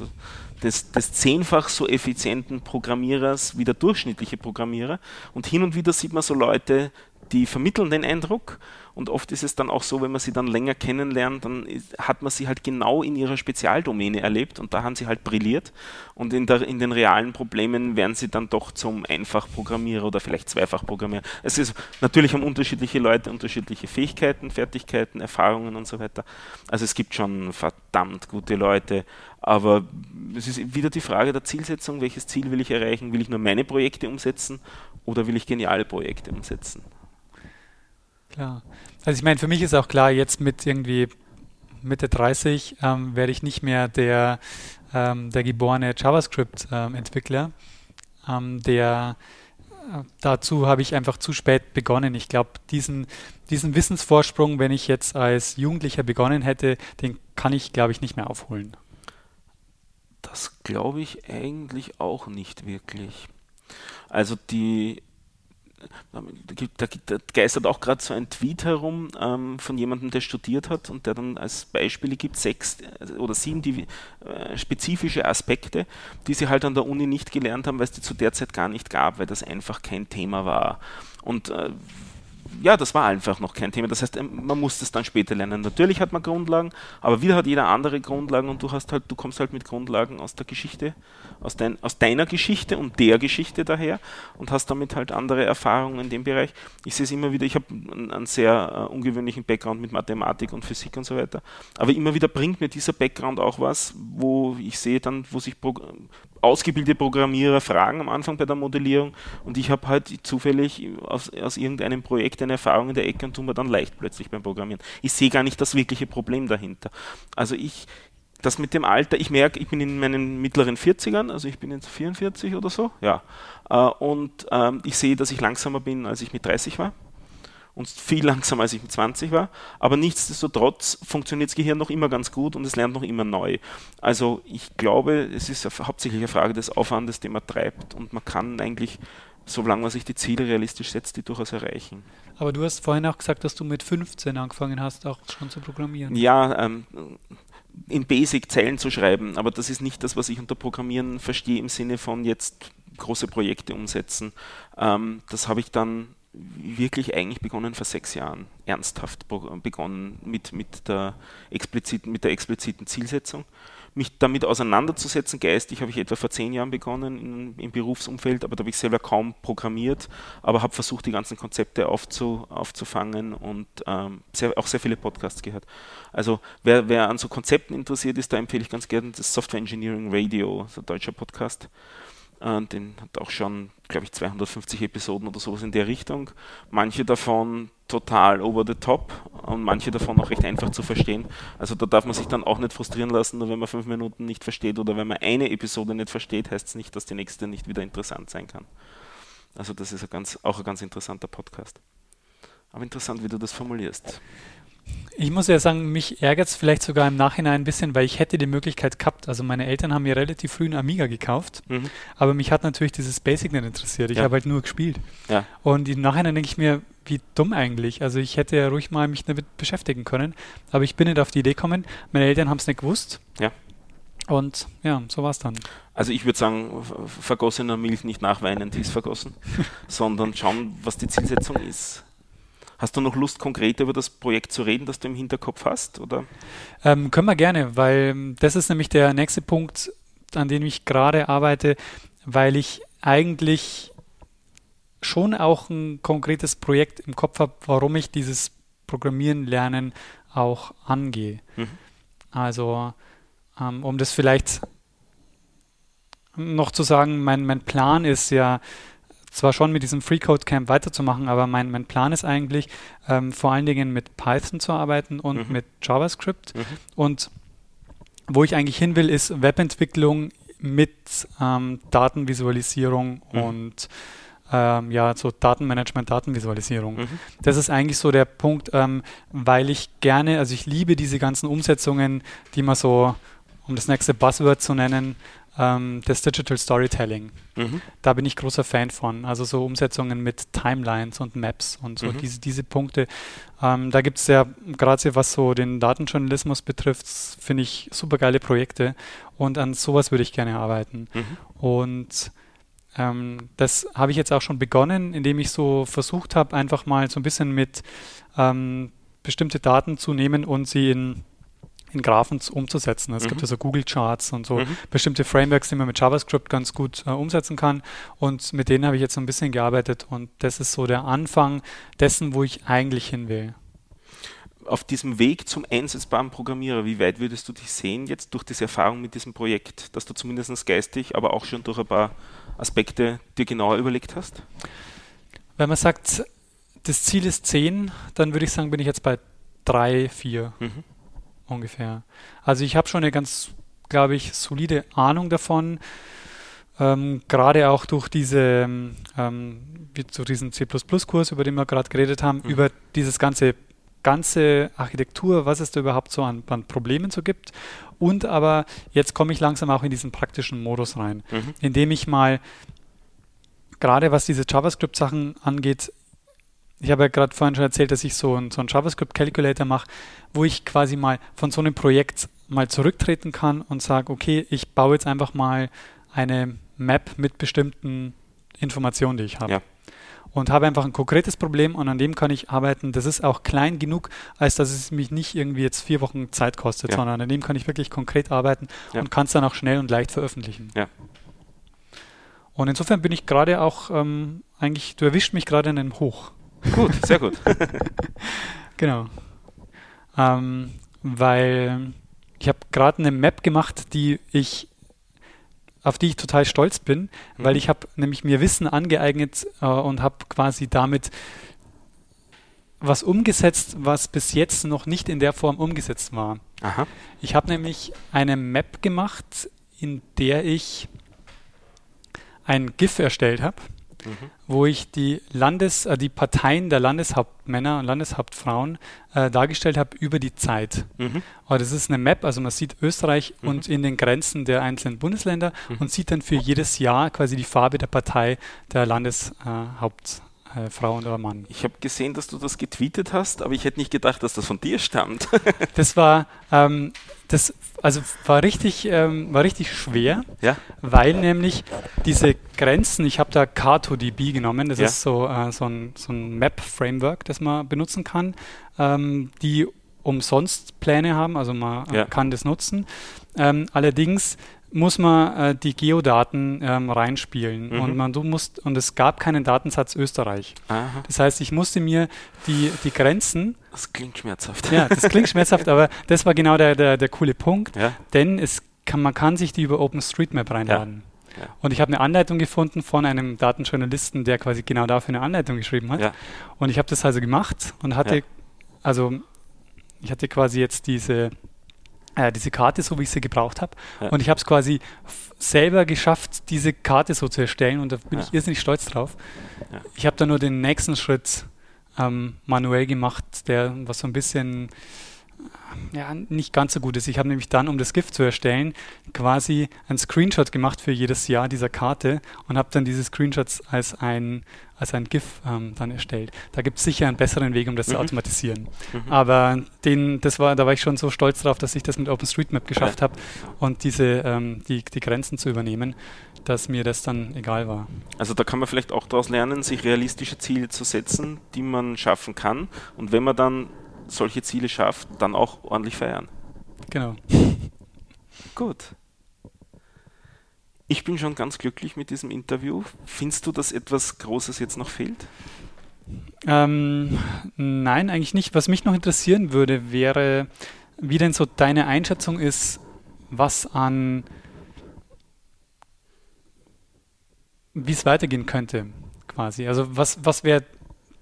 des, des zehnfach so effizienten Programmierers wie der durchschnittliche Programmierer. Und hin und wieder sieht man so Leute, die vermitteln den Eindruck und oft ist es dann auch so, wenn man sie dann länger kennenlernt, dann hat man sie halt genau in ihrer Spezialdomäne erlebt und da haben sie halt brilliert. Und in, der, in den realen Problemen werden sie dann doch zum Einfachprogrammierer oder vielleicht Zweifachprogrammierer. Es ist natürlich haben unterschiedliche Leute unterschiedliche Fähigkeiten, Fertigkeiten, Erfahrungen und so weiter. Also es gibt schon verdammt gute Leute, aber es ist wieder die Frage der Zielsetzung, welches Ziel will ich erreichen? Will ich nur meine Projekte umsetzen oder will ich geniale Projekte umsetzen? Klar. Also ich meine, für mich ist auch klar, jetzt mit irgendwie Mitte 30 ähm, werde ich nicht mehr der, ähm, der geborene JavaScript-Entwickler. Ähm, der äh, dazu habe ich einfach zu spät begonnen. Ich glaube, diesen, diesen Wissensvorsprung, wenn ich jetzt als Jugendlicher begonnen hätte, den kann ich, glaube ich, nicht mehr aufholen. Das glaube ich eigentlich auch nicht wirklich. Also die da, da, geistert auch gerade so ein Tweet herum ähm, von jemandem, der studiert hat und der dann als Beispiele gibt, sechs äh, oder sieben die, äh, spezifische Aspekte, die sie halt an der Uni nicht gelernt haben, weil es die zu der Zeit gar nicht gab, weil das einfach kein Thema war. Und äh, ja, das war einfach noch kein Thema. Das heißt, ähm, man muss das dann später lernen. Natürlich hat man Grundlagen, aber wieder hat jeder andere Grundlagen und du hast halt, du kommst halt mit Grundlagen aus der Geschichte, aus, dein, aus deiner Geschichte und der Geschichte daher und hast damit halt andere Erfahrungen in dem Bereich. Ich sehe es immer wieder, ich habe einen, einen sehr uh, ungewöhnlichen Background mit Mathematik und Physik und so weiter. Aber immer wieder bringt mir dieser Background auch was, wo ich sehe dann, wo sich Pro ausgebildete Programmierer fragen am Anfang bei der Modellierung und ich habe halt zufällig aus, aus irgendeinem Projekt eine Erfahrung in der Ecke und tun wir dann leicht plötzlich beim Programmieren. Ich sehe gar nicht das wirkliche Problem dahinter. Also ich, das mit dem Alter, ich merke, ich bin in meinen mittleren 40ern, also ich bin jetzt 44 oder so, ja. Äh, und ähm, ich sehe, dass ich langsamer bin, als ich mit 30 war und viel langsamer, als ich mit 20 war. Aber nichtsdestotrotz funktioniert das Gehirn noch immer ganz gut und es lernt noch immer neu. Also ich glaube, es ist hauptsächlich eine Frage des Aufwandes, den man treibt und man kann eigentlich, solange man sich die Ziele realistisch setzt, die durchaus erreichen. Aber du hast vorhin auch gesagt, dass du mit 15 angefangen hast, auch schon zu programmieren. Ja, ähm, in Basic Zeilen zu schreiben, aber das ist nicht das, was ich unter Programmieren verstehe im Sinne von jetzt große Projekte umsetzen. Ähm, das habe ich dann wirklich eigentlich begonnen vor sechs Jahren, ernsthaft begonnen mit, mit, der, expliziten, mit der expliziten Zielsetzung mich damit auseinanderzusetzen. Geistig habe ich etwa vor zehn Jahren begonnen im, im Berufsumfeld, aber da habe ich selber kaum programmiert, aber habe versucht, die ganzen Konzepte aufzu, aufzufangen und ähm, sehr, auch sehr viele Podcasts gehört. Also wer, wer an so Konzepten interessiert ist, da empfehle ich ganz gerne das Software Engineering Radio, so ein deutscher Podcast. Äh, den hat auch schon, glaube ich, 250 Episoden oder sowas in der Richtung. Manche davon total over the top und manche davon auch recht einfach zu verstehen. Also da darf man sich dann auch nicht frustrieren lassen, nur wenn man fünf Minuten nicht versteht oder wenn man eine Episode nicht versteht, heißt es nicht, dass die nächste nicht wieder interessant sein kann. Also das ist ein ganz, auch ein ganz interessanter Podcast. Aber interessant, wie du das formulierst. Ich muss ja sagen, mich ärgert es vielleicht sogar im Nachhinein ein bisschen, weil ich hätte die Möglichkeit gehabt. Also meine Eltern haben mir relativ früh einen Amiga gekauft, mhm. aber mich hat natürlich dieses Basic nicht interessiert. Ich ja. habe halt nur gespielt. Ja. Und im Nachhinein denke ich mir, wie dumm eigentlich. Also ich hätte ja ruhig mal mich damit beschäftigen können, aber ich bin nicht auf die Idee gekommen. Meine Eltern haben es nicht gewusst. Ja. Und ja, so war es dann. Also ich würde sagen, vergossener Milch nicht nachweinen, die ist vergossen, sondern schauen, was die Zielsetzung ist. Hast du noch Lust, konkret über das Projekt zu reden, das du im Hinterkopf hast? Oder? Ähm, können wir gerne, weil das ist nämlich der nächste Punkt, an dem ich gerade arbeite, weil ich eigentlich schon auch ein konkretes Projekt im Kopf habe, warum ich dieses Programmieren lernen auch angehe. Mhm. Also, ähm, um das vielleicht noch zu sagen, mein, mein Plan ist ja, zwar schon mit diesem Free Code Camp weiterzumachen, aber mein, mein Plan ist eigentlich, ähm, vor allen Dingen mit Python zu arbeiten und mhm. mit JavaScript. Mhm. Und wo ich eigentlich hin will, ist Webentwicklung mit ähm, Datenvisualisierung mhm. und ähm, ja, so Datenmanagement, Datenvisualisierung. Mhm. Das ist eigentlich so der Punkt, ähm, weil ich gerne, also ich liebe diese ganzen Umsetzungen, die man so, um das nächste Buzzword zu nennen, ähm, das Digital Storytelling. Mhm. Da bin ich großer Fan von. Also so Umsetzungen mit Timelines und Maps und so mhm. diese, diese Punkte. Ähm, da gibt es ja, gerade was so den Datenjournalismus betrifft, finde ich super geile Projekte und an sowas würde ich gerne arbeiten. Mhm. Und ähm, das habe ich jetzt auch schon begonnen, indem ich so versucht habe, einfach mal so ein bisschen mit ähm, bestimmte Daten zu nehmen und sie in in Graphen umzusetzen. Es mhm. gibt ja so Google Charts und so mhm. bestimmte Frameworks, die man mit JavaScript ganz gut äh, umsetzen kann. Und mit denen habe ich jetzt so ein bisschen gearbeitet und das ist so der Anfang dessen, wo ich eigentlich hin will. Auf diesem Weg zum einsetzbaren Programmierer, wie weit würdest du dich sehen jetzt durch diese Erfahrung mit diesem Projekt, dass du zumindest geistig, aber auch schon durch ein paar Aspekte dir genauer überlegt hast? Wenn man sagt, das Ziel ist 10, dann würde ich sagen, bin ich jetzt bei 3, 4. Mhm ungefähr. Also ich habe schon eine ganz, glaube ich, solide Ahnung davon. Ähm, gerade auch durch diese, ähm, zu diesem C++-Kurs, über den wir gerade geredet haben, mhm. über dieses ganze ganze Architektur, was es da überhaupt so an, an Problemen so gibt. Und aber jetzt komme ich langsam auch in diesen praktischen Modus rein, mhm. indem ich mal gerade was diese JavaScript-Sachen angeht, ich habe ja gerade vorhin schon erzählt, dass ich so, ein, so einen JavaScript-Calculator mache, wo ich quasi mal von so einem Projekt mal zurücktreten kann und sage, okay, ich baue jetzt einfach mal eine Map mit bestimmten Informationen, die ich habe. Ja. Und habe einfach ein konkretes Problem und an dem kann ich arbeiten. Das ist auch klein genug, als dass es mich nicht irgendwie jetzt vier Wochen Zeit kostet, ja. sondern an dem kann ich wirklich konkret arbeiten ja. und kann es dann auch schnell und leicht veröffentlichen. Und insofern bin ich gerade auch ähm, eigentlich, du erwischt mich gerade in einem Hoch. Gut, sehr gut. genau. Ähm, weil ich habe gerade eine Map gemacht, die ich auf die ich total stolz bin, mhm. weil ich habe nämlich mir Wissen angeeignet äh, und habe quasi damit was umgesetzt, was bis jetzt noch nicht in der Form umgesetzt war. Aha. Ich habe nämlich eine Map gemacht, in der ich ein GIF erstellt habe mhm. wo ich die Landes, äh, die Parteien der Landeshauptmänner und Landeshauptfrauen äh, dargestellt habe über die Zeit. Mhm. Aber das ist eine Map, also man sieht Österreich mhm. und in den Grenzen der einzelnen Bundesländer mhm. und sieht dann für jedes Jahr quasi die Farbe der Partei der Landeshauptmänner äh, Frau oder Mann. Ich habe gesehen, dass du das getweetet hast, aber ich hätte nicht gedacht, dass das von dir stammt. das war, ähm, das also war richtig, ähm, war richtig schwer, ja? weil nämlich diese Grenzen, ich habe da CartoDB genommen, das ja? ist so, äh, so ein, so ein Map-Framework, das man benutzen kann, ähm, die umsonst Pläne haben, also man ja. kann das nutzen. Ähm, allerdings muss man äh, die Geodaten ähm, reinspielen mhm. und man du musst und es gab keinen Datensatz Österreich. Aha. Das heißt, ich musste mir die, die Grenzen. Das klingt schmerzhaft. Ja, das klingt schmerzhaft, aber das war genau der, der, der coole Punkt, ja. denn es kann, man kann sich die über OpenStreetMap reinladen. Ja. Ja. Und ich habe eine Anleitung gefunden von einem Datenjournalisten, der quasi genau dafür eine Anleitung geschrieben hat. Und ich habe das also gemacht und hatte, also ich hatte quasi jetzt diese äh, diese Karte, so wie ich sie gebraucht habe. Ja. Und ich habe es quasi selber geschafft, diese Karte so zu erstellen und da bin ja. ich irrsinnig stolz drauf. Ja. Ich habe da nur den nächsten Schritt ähm, manuell gemacht, der was so ein bisschen ja, nicht ganz so gut ist. Ich habe nämlich dann, um das Gift zu erstellen, quasi einen Screenshot gemacht für jedes Jahr dieser Karte und habe dann diese Screenshots als ein, als ein GIF ähm, dann erstellt. Da gibt es sicher einen besseren Weg, um das mhm. zu automatisieren. Mhm. Aber den, das war, da war ich schon so stolz drauf, dass ich das mit OpenStreetMap geschafft habe und diese, ähm, die, die Grenzen zu übernehmen, dass mir das dann egal war. Also da kann man vielleicht auch daraus lernen, sich realistische Ziele zu setzen, die man schaffen kann. Und wenn man dann solche Ziele schafft, dann auch ordentlich feiern. Genau. Gut. Ich bin schon ganz glücklich mit diesem Interview. Findest du, dass etwas Großes jetzt noch fehlt? Ähm, nein, eigentlich nicht. Was mich noch interessieren würde, wäre, wie denn so deine Einschätzung ist, was an, wie es weitergehen könnte, quasi. Also was, was wäre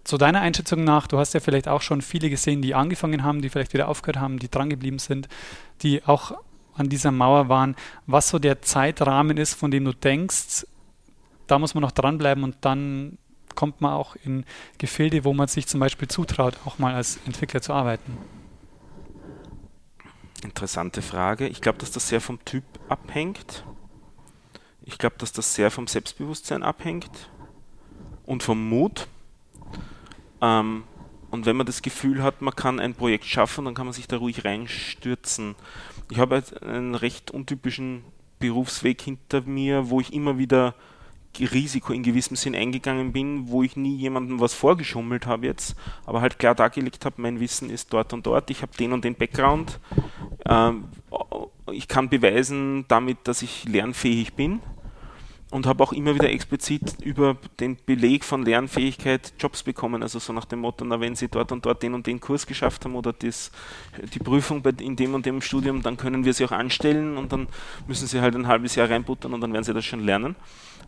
zu deiner Einschätzung nach, du hast ja vielleicht auch schon viele gesehen, die angefangen haben, die vielleicht wieder aufgehört haben, die drangeblieben sind, die auch an dieser Mauer waren, was so der Zeitrahmen ist, von dem du denkst, da muss man noch dranbleiben und dann kommt man auch in Gefilde, wo man sich zum Beispiel zutraut, auch mal als Entwickler zu arbeiten. Interessante Frage. Ich glaube, dass das sehr vom Typ abhängt. Ich glaube, dass das sehr vom Selbstbewusstsein abhängt und vom Mut. Ähm, und wenn man das Gefühl hat, man kann ein Projekt schaffen, dann kann man sich da ruhig reinstürzen. Ich habe einen recht untypischen Berufsweg hinter mir, wo ich immer wieder Risiko in gewissem Sinn eingegangen bin, wo ich nie jemandem was vorgeschummelt habe jetzt, aber halt klar dargelegt habe, mein Wissen ist dort und dort, ich habe den und den Background, ähm, ich kann beweisen damit, dass ich lernfähig bin und habe auch immer wieder explizit über den Beleg von Lernfähigkeit Jobs bekommen. Also so nach dem Motto, na wenn Sie dort und dort den und den Kurs geschafft haben oder das, die Prüfung bei, in dem und dem Studium, dann können wir Sie auch anstellen und dann müssen Sie halt ein halbes Jahr reinbuttern und dann werden Sie das schon lernen.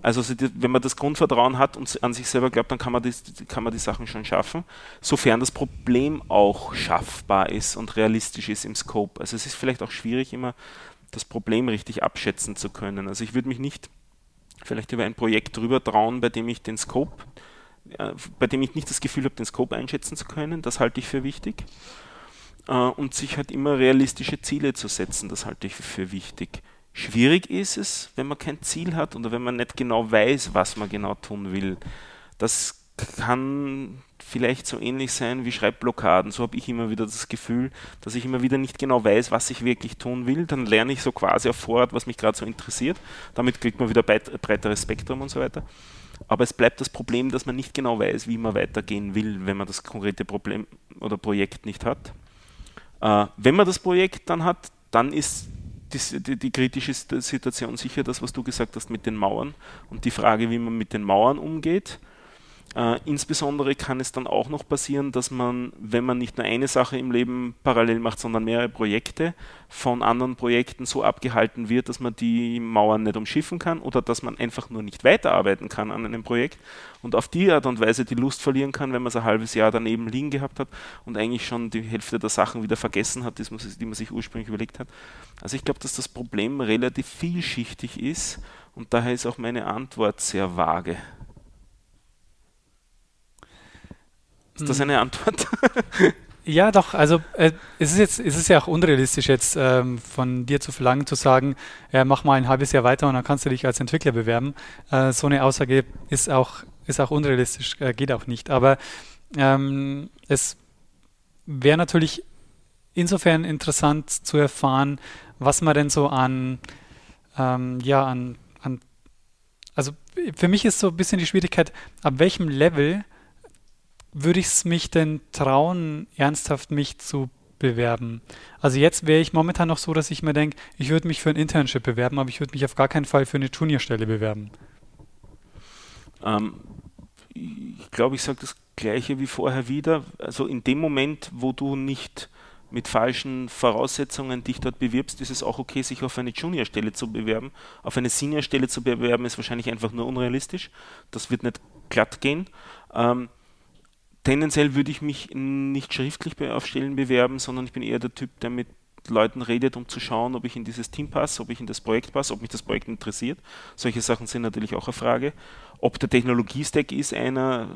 Also wenn man das Grundvertrauen hat und an sich selber glaubt, dann kann man, die, kann man die Sachen schon schaffen, sofern das Problem auch schaffbar ist und realistisch ist im Scope. Also es ist vielleicht auch schwierig, immer das Problem richtig abschätzen zu können. Also ich würde mich nicht vielleicht über ein Projekt drüber trauen, bei dem ich den Scope, äh, bei dem ich nicht das Gefühl habe, den Scope einschätzen zu können. Das halte ich für wichtig. Äh, und sich halt immer realistische Ziele zu setzen, das halte ich für wichtig. Schwierig ist es, wenn man kein Ziel hat oder wenn man nicht genau weiß, was man genau tun will. Das kann vielleicht so ähnlich sein wie Schreibblockaden. So habe ich immer wieder das Gefühl, dass ich immer wieder nicht genau weiß, was ich wirklich tun will. Dann lerne ich so quasi auf Vorrat, was mich gerade so interessiert. Damit kriegt man wieder breiteres Spektrum und so weiter. Aber es bleibt das Problem, dass man nicht genau weiß, wie man weitergehen will, wenn man das konkrete Problem oder Projekt nicht hat. Äh, wenn man das Projekt dann hat, dann ist die, die, die, kritische Situation sicher das, was du gesagt hast mit den Mauern und die Frage, wie man mit den Mauern umgeht. Äh, insbesondere kann es dann auch noch passieren, dass man, wenn man nicht nur eine Sache im Leben parallel macht, sondern mehrere Projekte, von anderen Projekten so abgehalten wird, dass man die Mauern nicht umschiffen kann oder dass man einfach nur nicht weiterarbeiten kann an einem Projekt und auf die Art und Weise die Lust verlieren kann, wenn man es ein halbes Jahr daneben liegen gehabt hat und eigentlich schon die Hälfte der Sachen wieder vergessen hat, die man, die man sich ursprünglich überlegt hat. Also ich glaube, dass das Problem relativ vielschichtig ist und daher ist auch meine Antwort sehr vage. Ist das hm. eine Antwort? Ja, doch. Also äh, es ist jetzt, es ist ja auch unrealistisch jetzt ähm, von dir zu verlangen, zu sagen, ja, mach mal ein halbes Jahr weiter und dann kannst du dich als Entwickler bewerben. Äh, so eine Aussage ist auch ist auch unrealistisch, äh, geht auch nicht. Aber ähm, es wäre natürlich insofern interessant zu erfahren, was man denn so an, ähm, ja, an, an, also für mich ist so ein bisschen die Schwierigkeit, ab welchem Level würde ich es mich denn trauen, ernsthaft mich zu bewerben? Also jetzt wäre ich momentan noch so, dass ich mir denke, ich würde mich für ein Internship bewerben, aber ich würde mich auf gar keinen Fall für eine Juniorstelle bewerben. Ähm, ich glaube, ich sage das gleiche wie vorher wieder. Also in dem Moment, wo du nicht mit falschen Voraussetzungen dich dort bewirbst, ist es auch okay, sich auf eine Juniorstelle zu bewerben. Auf eine Seniorstelle zu bewerben ist wahrscheinlich einfach nur unrealistisch. Das wird nicht glatt gehen. Ähm, tendenziell würde ich mich nicht schriftlich auf Stellen bewerben, sondern ich bin eher der Typ, der mit Leuten redet, um zu schauen, ob ich in dieses Team passe, ob ich in das Projekt passe, ob mich das Projekt interessiert. Solche Sachen sind natürlich auch eine Frage. Ob der Technologiestack ist einer,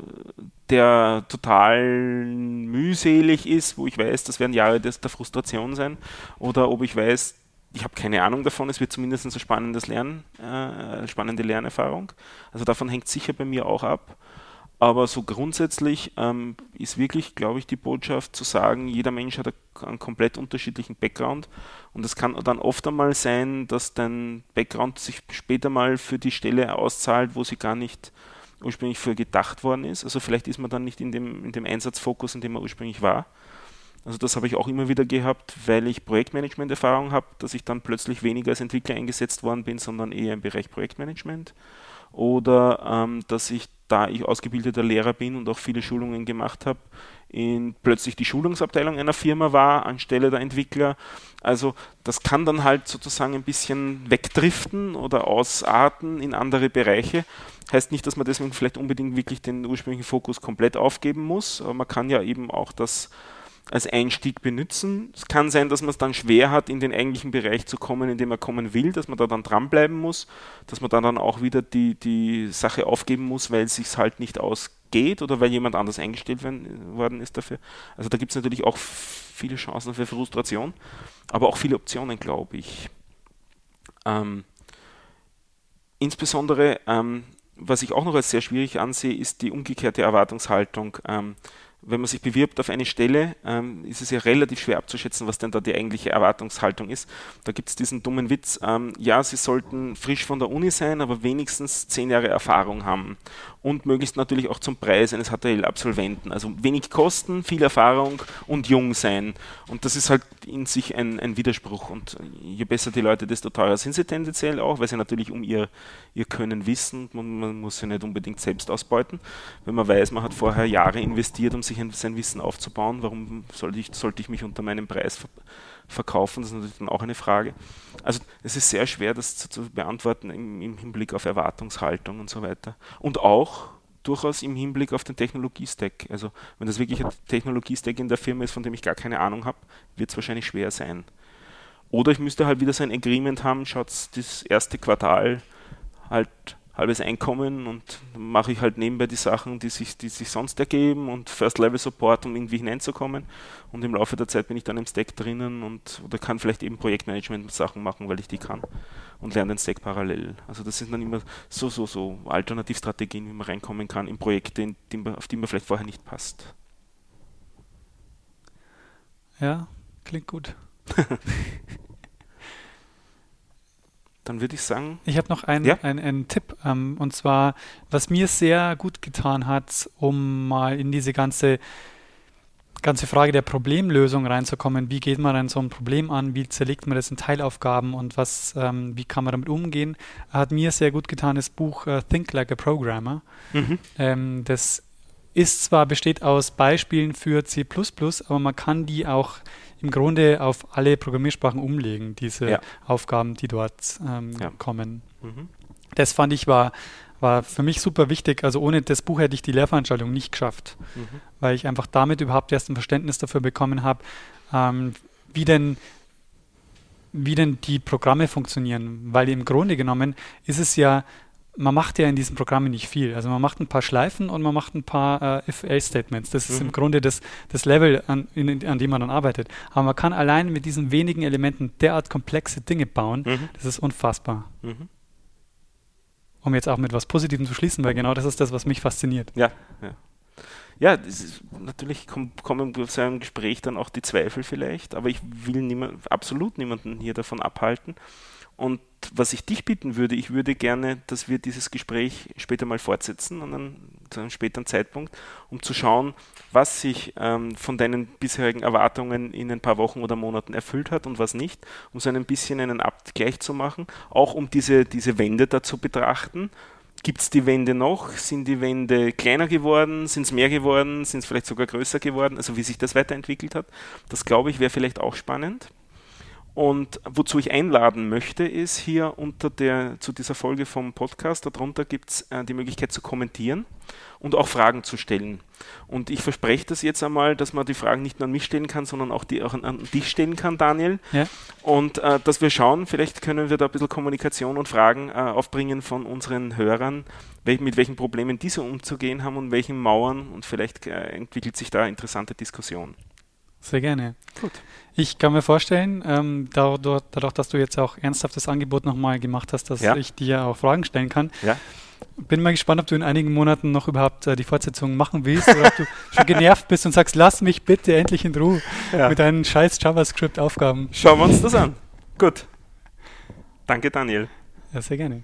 der total mühselig ist, wo ich weiß, das werden Jahre der Frustration sein, oder ob ich weiß, ich habe keine Ahnung davon, es wird zumindest ein spannendes Lernen, äh, spannende Lernerfahrung. Also davon hängt sicher bei mir auch ab. Aber so grundsätzlich ähm, ist wirklich, glaube ich, die Botschaft zu sagen, jeder Mensch hat einen komplett unterschiedlichen Background und es kann dann oft einmal sein, dass dein Background sich später mal für die Stelle auszahlt, wo sie gar nicht ursprünglich für gedacht worden ist. Also vielleicht ist man dann nicht in dem, in dem Einsatzfokus, in dem man ursprünglich war. Also das habe ich auch immer wieder gehabt, weil ich Projektmanagement-Erfahrung habe, dass ich dann plötzlich weniger als Entwickler eingesetzt worden bin, sondern eher im Bereich Projektmanagement. Oder ähm, dass ich da ich ausgebildeter Lehrer bin und auch viele Schulungen gemacht habe, in plötzlich die Schulungsabteilung einer Firma war anstelle der Entwickler. Also das kann dann halt sozusagen ein bisschen wegdriften oder ausarten in andere Bereiche. Heißt nicht, dass man deswegen vielleicht unbedingt wirklich den ursprünglichen Fokus komplett aufgeben muss, aber man kann ja eben auch das als Einstieg benutzen. Es kann sein, dass man es dann schwer hat, in den eigentlichen Bereich zu kommen, in dem man kommen will, dass man da dann dranbleiben muss, dass man da dann auch wieder die, die Sache aufgeben muss, weil es sich halt nicht ausgeht oder weil jemand anders eingestellt werden, worden ist dafür. Also da gibt es natürlich auch viele Chancen für Frustration, aber auch viele Optionen, glaube ich. Ähm, insbesondere, ähm, was ich auch noch als sehr schwierig ansehe, ist die umgekehrte Erwartungshaltung. Ähm, wenn man sich bewirbt auf eine Stelle, ähm, ist es ja relativ schwer abzuschätzen, was denn da die eigentliche Erwartungshaltung ist. Da gibt es diesen dummen Witz, ähm, ja, sie sollten frisch von der Uni sein, aber wenigstens zehn Jahre Erfahrung haben und möglichst natürlich auch zum Preis eines HTL-Absolventen. Also wenig Kosten, viel Erfahrung und jung sein. Und das ist halt in sich ein, ein Widerspruch. Und je besser die Leute, desto teurer sind sie tendenziell auch, weil sie natürlich um ihr, ihr Können wissen. Man, man muss sie nicht unbedingt selbst ausbeuten. Wenn man weiß, man hat vorher Jahre investiert, um sich ein, sein Wissen aufzubauen, warum sollte ich, sollte ich mich unter meinem Preis ver verkaufen? Das ist natürlich dann auch eine Frage. Also es ist sehr schwer, das zu, zu beantworten im, im, Hinblick auf Erwartungshaltung und so weiter. Und auch durchaus im Hinblick auf den Technologiestack. Also wenn das wirklich ein Technologiestack in der Firma ist, von dem ich gar keine Ahnung habe, wird es wahrscheinlich schwer sein. Oder ich müsste halt wieder so ein Agreement haben, schaut das erste Quartal halt halbes Einkommen und mache ich halt nebenbei die Sachen, die sich, die sich sonst ergeben und First-Level-Support, um irgendwie hineinzukommen. Und im Laufe der Zeit bin ich dann im Stack drinnen und oder kann vielleicht eben Projektmanagement-Sachen machen, weil ich die kann und lerne den Stack parallel. Also das sind dann immer so, so, so Alternativstrategien, wie man reinkommen kann in Projekte, auf die man vielleicht vorher nicht passt. Ja, klingt gut. dann würde ich sagen. Ich habe noch einen, ja? einen, einen Tipp. Ähm, und zwar, was mir sehr gut getan hat, um mal in diese ganze, ganze Frage der Problemlösung reinzukommen. Wie geht man dann so ein Problem an? Wie zerlegt man das in Teilaufgaben? Und was, ähm, wie kann man damit umgehen? Hat mir sehr gut getan das Buch uh, Think Like a Programmer. Mhm. Ähm, das ist zwar besteht aus Beispielen für C++, aber man kann die auch im Grunde auf alle Programmiersprachen umlegen, diese ja. Aufgaben, die dort ähm, ja. kommen. Mhm. Das fand ich war, war für mich super wichtig. Also ohne das Buch hätte ich die Lehrveranstaltung nicht geschafft, mhm. weil ich einfach damit überhaupt erst ein Verständnis dafür bekommen habe, ähm, wie denn wie denn die Programme funktionieren, weil im Grunde genommen ist es ja man macht ja in diesen Programmen nicht viel. Also man macht ein paar Schleifen und man macht ein paar äh, if-else-Statements. Das ist mhm. im Grunde das, das Level, an, in, an dem man dann arbeitet. Aber man kann allein mit diesen wenigen Elementen derart komplexe Dinge bauen. Mhm. Das ist unfassbar. Mhm. um jetzt auch mit was Positivem zu schließen, weil genau das ist das, was mich fasziniert. Ja, ja. Ja, ist, natürlich kommen bei so einem Gespräch dann auch die Zweifel vielleicht, aber ich will niemand, absolut niemanden hier davon abhalten. Und was ich dich bitten würde, ich würde gerne, dass wir dieses Gespräch später mal fortsetzen, an einem, zu einem späteren Zeitpunkt, um zu schauen, was sich ähm, von deinen bisherigen Erwartungen in ein paar Wochen oder Monaten erfüllt hat und was nicht, um so ein bisschen einen Abgleich zu machen, auch um diese, diese Wände da zu betrachten. Gibt es die Wände noch? Sind die Wände kleiner geworden? Sind es mehr geworden? Sind es vielleicht sogar größer geworden? Also wie sich das weiterentwickelt hat, das glaube ich wäre vielleicht auch spannend. Und wozu ich einladen möchte, ist hier unter der, zu dieser Folge vom Podcast, darunter gibt es äh, die Möglichkeit zu kommentieren und auch Fragen zu stellen. Und ich verspreche das jetzt einmal, dass man die Fragen nicht nur an mich stellen kann, sondern auch, die, auch an, an dich stellen kann, Daniel. Ja. Und äh, dass wir schauen, vielleicht können wir da ein bisschen Kommunikation und Fragen äh, aufbringen von unseren Hörern, welch, mit welchen Problemen diese umzugehen haben und welchen Mauern und vielleicht äh, entwickelt sich da interessante Diskussion. Sehr gerne. Gut. Ich kann mir vorstellen, ähm, dadurch, dadurch, dass du jetzt auch ernsthaftes Angebot nochmal gemacht hast, dass ja. ich dir auch Fragen stellen kann. Ja. Bin mal gespannt, ob du in einigen Monaten noch überhaupt äh, die Fortsetzung machen willst oder ob du schon genervt bist und sagst, lass mich bitte endlich in Ruhe ja. mit deinen scheiß JavaScript-Aufgaben. Schauen wir uns das an. Gut. Danke, Daniel. Ja, sehr gerne.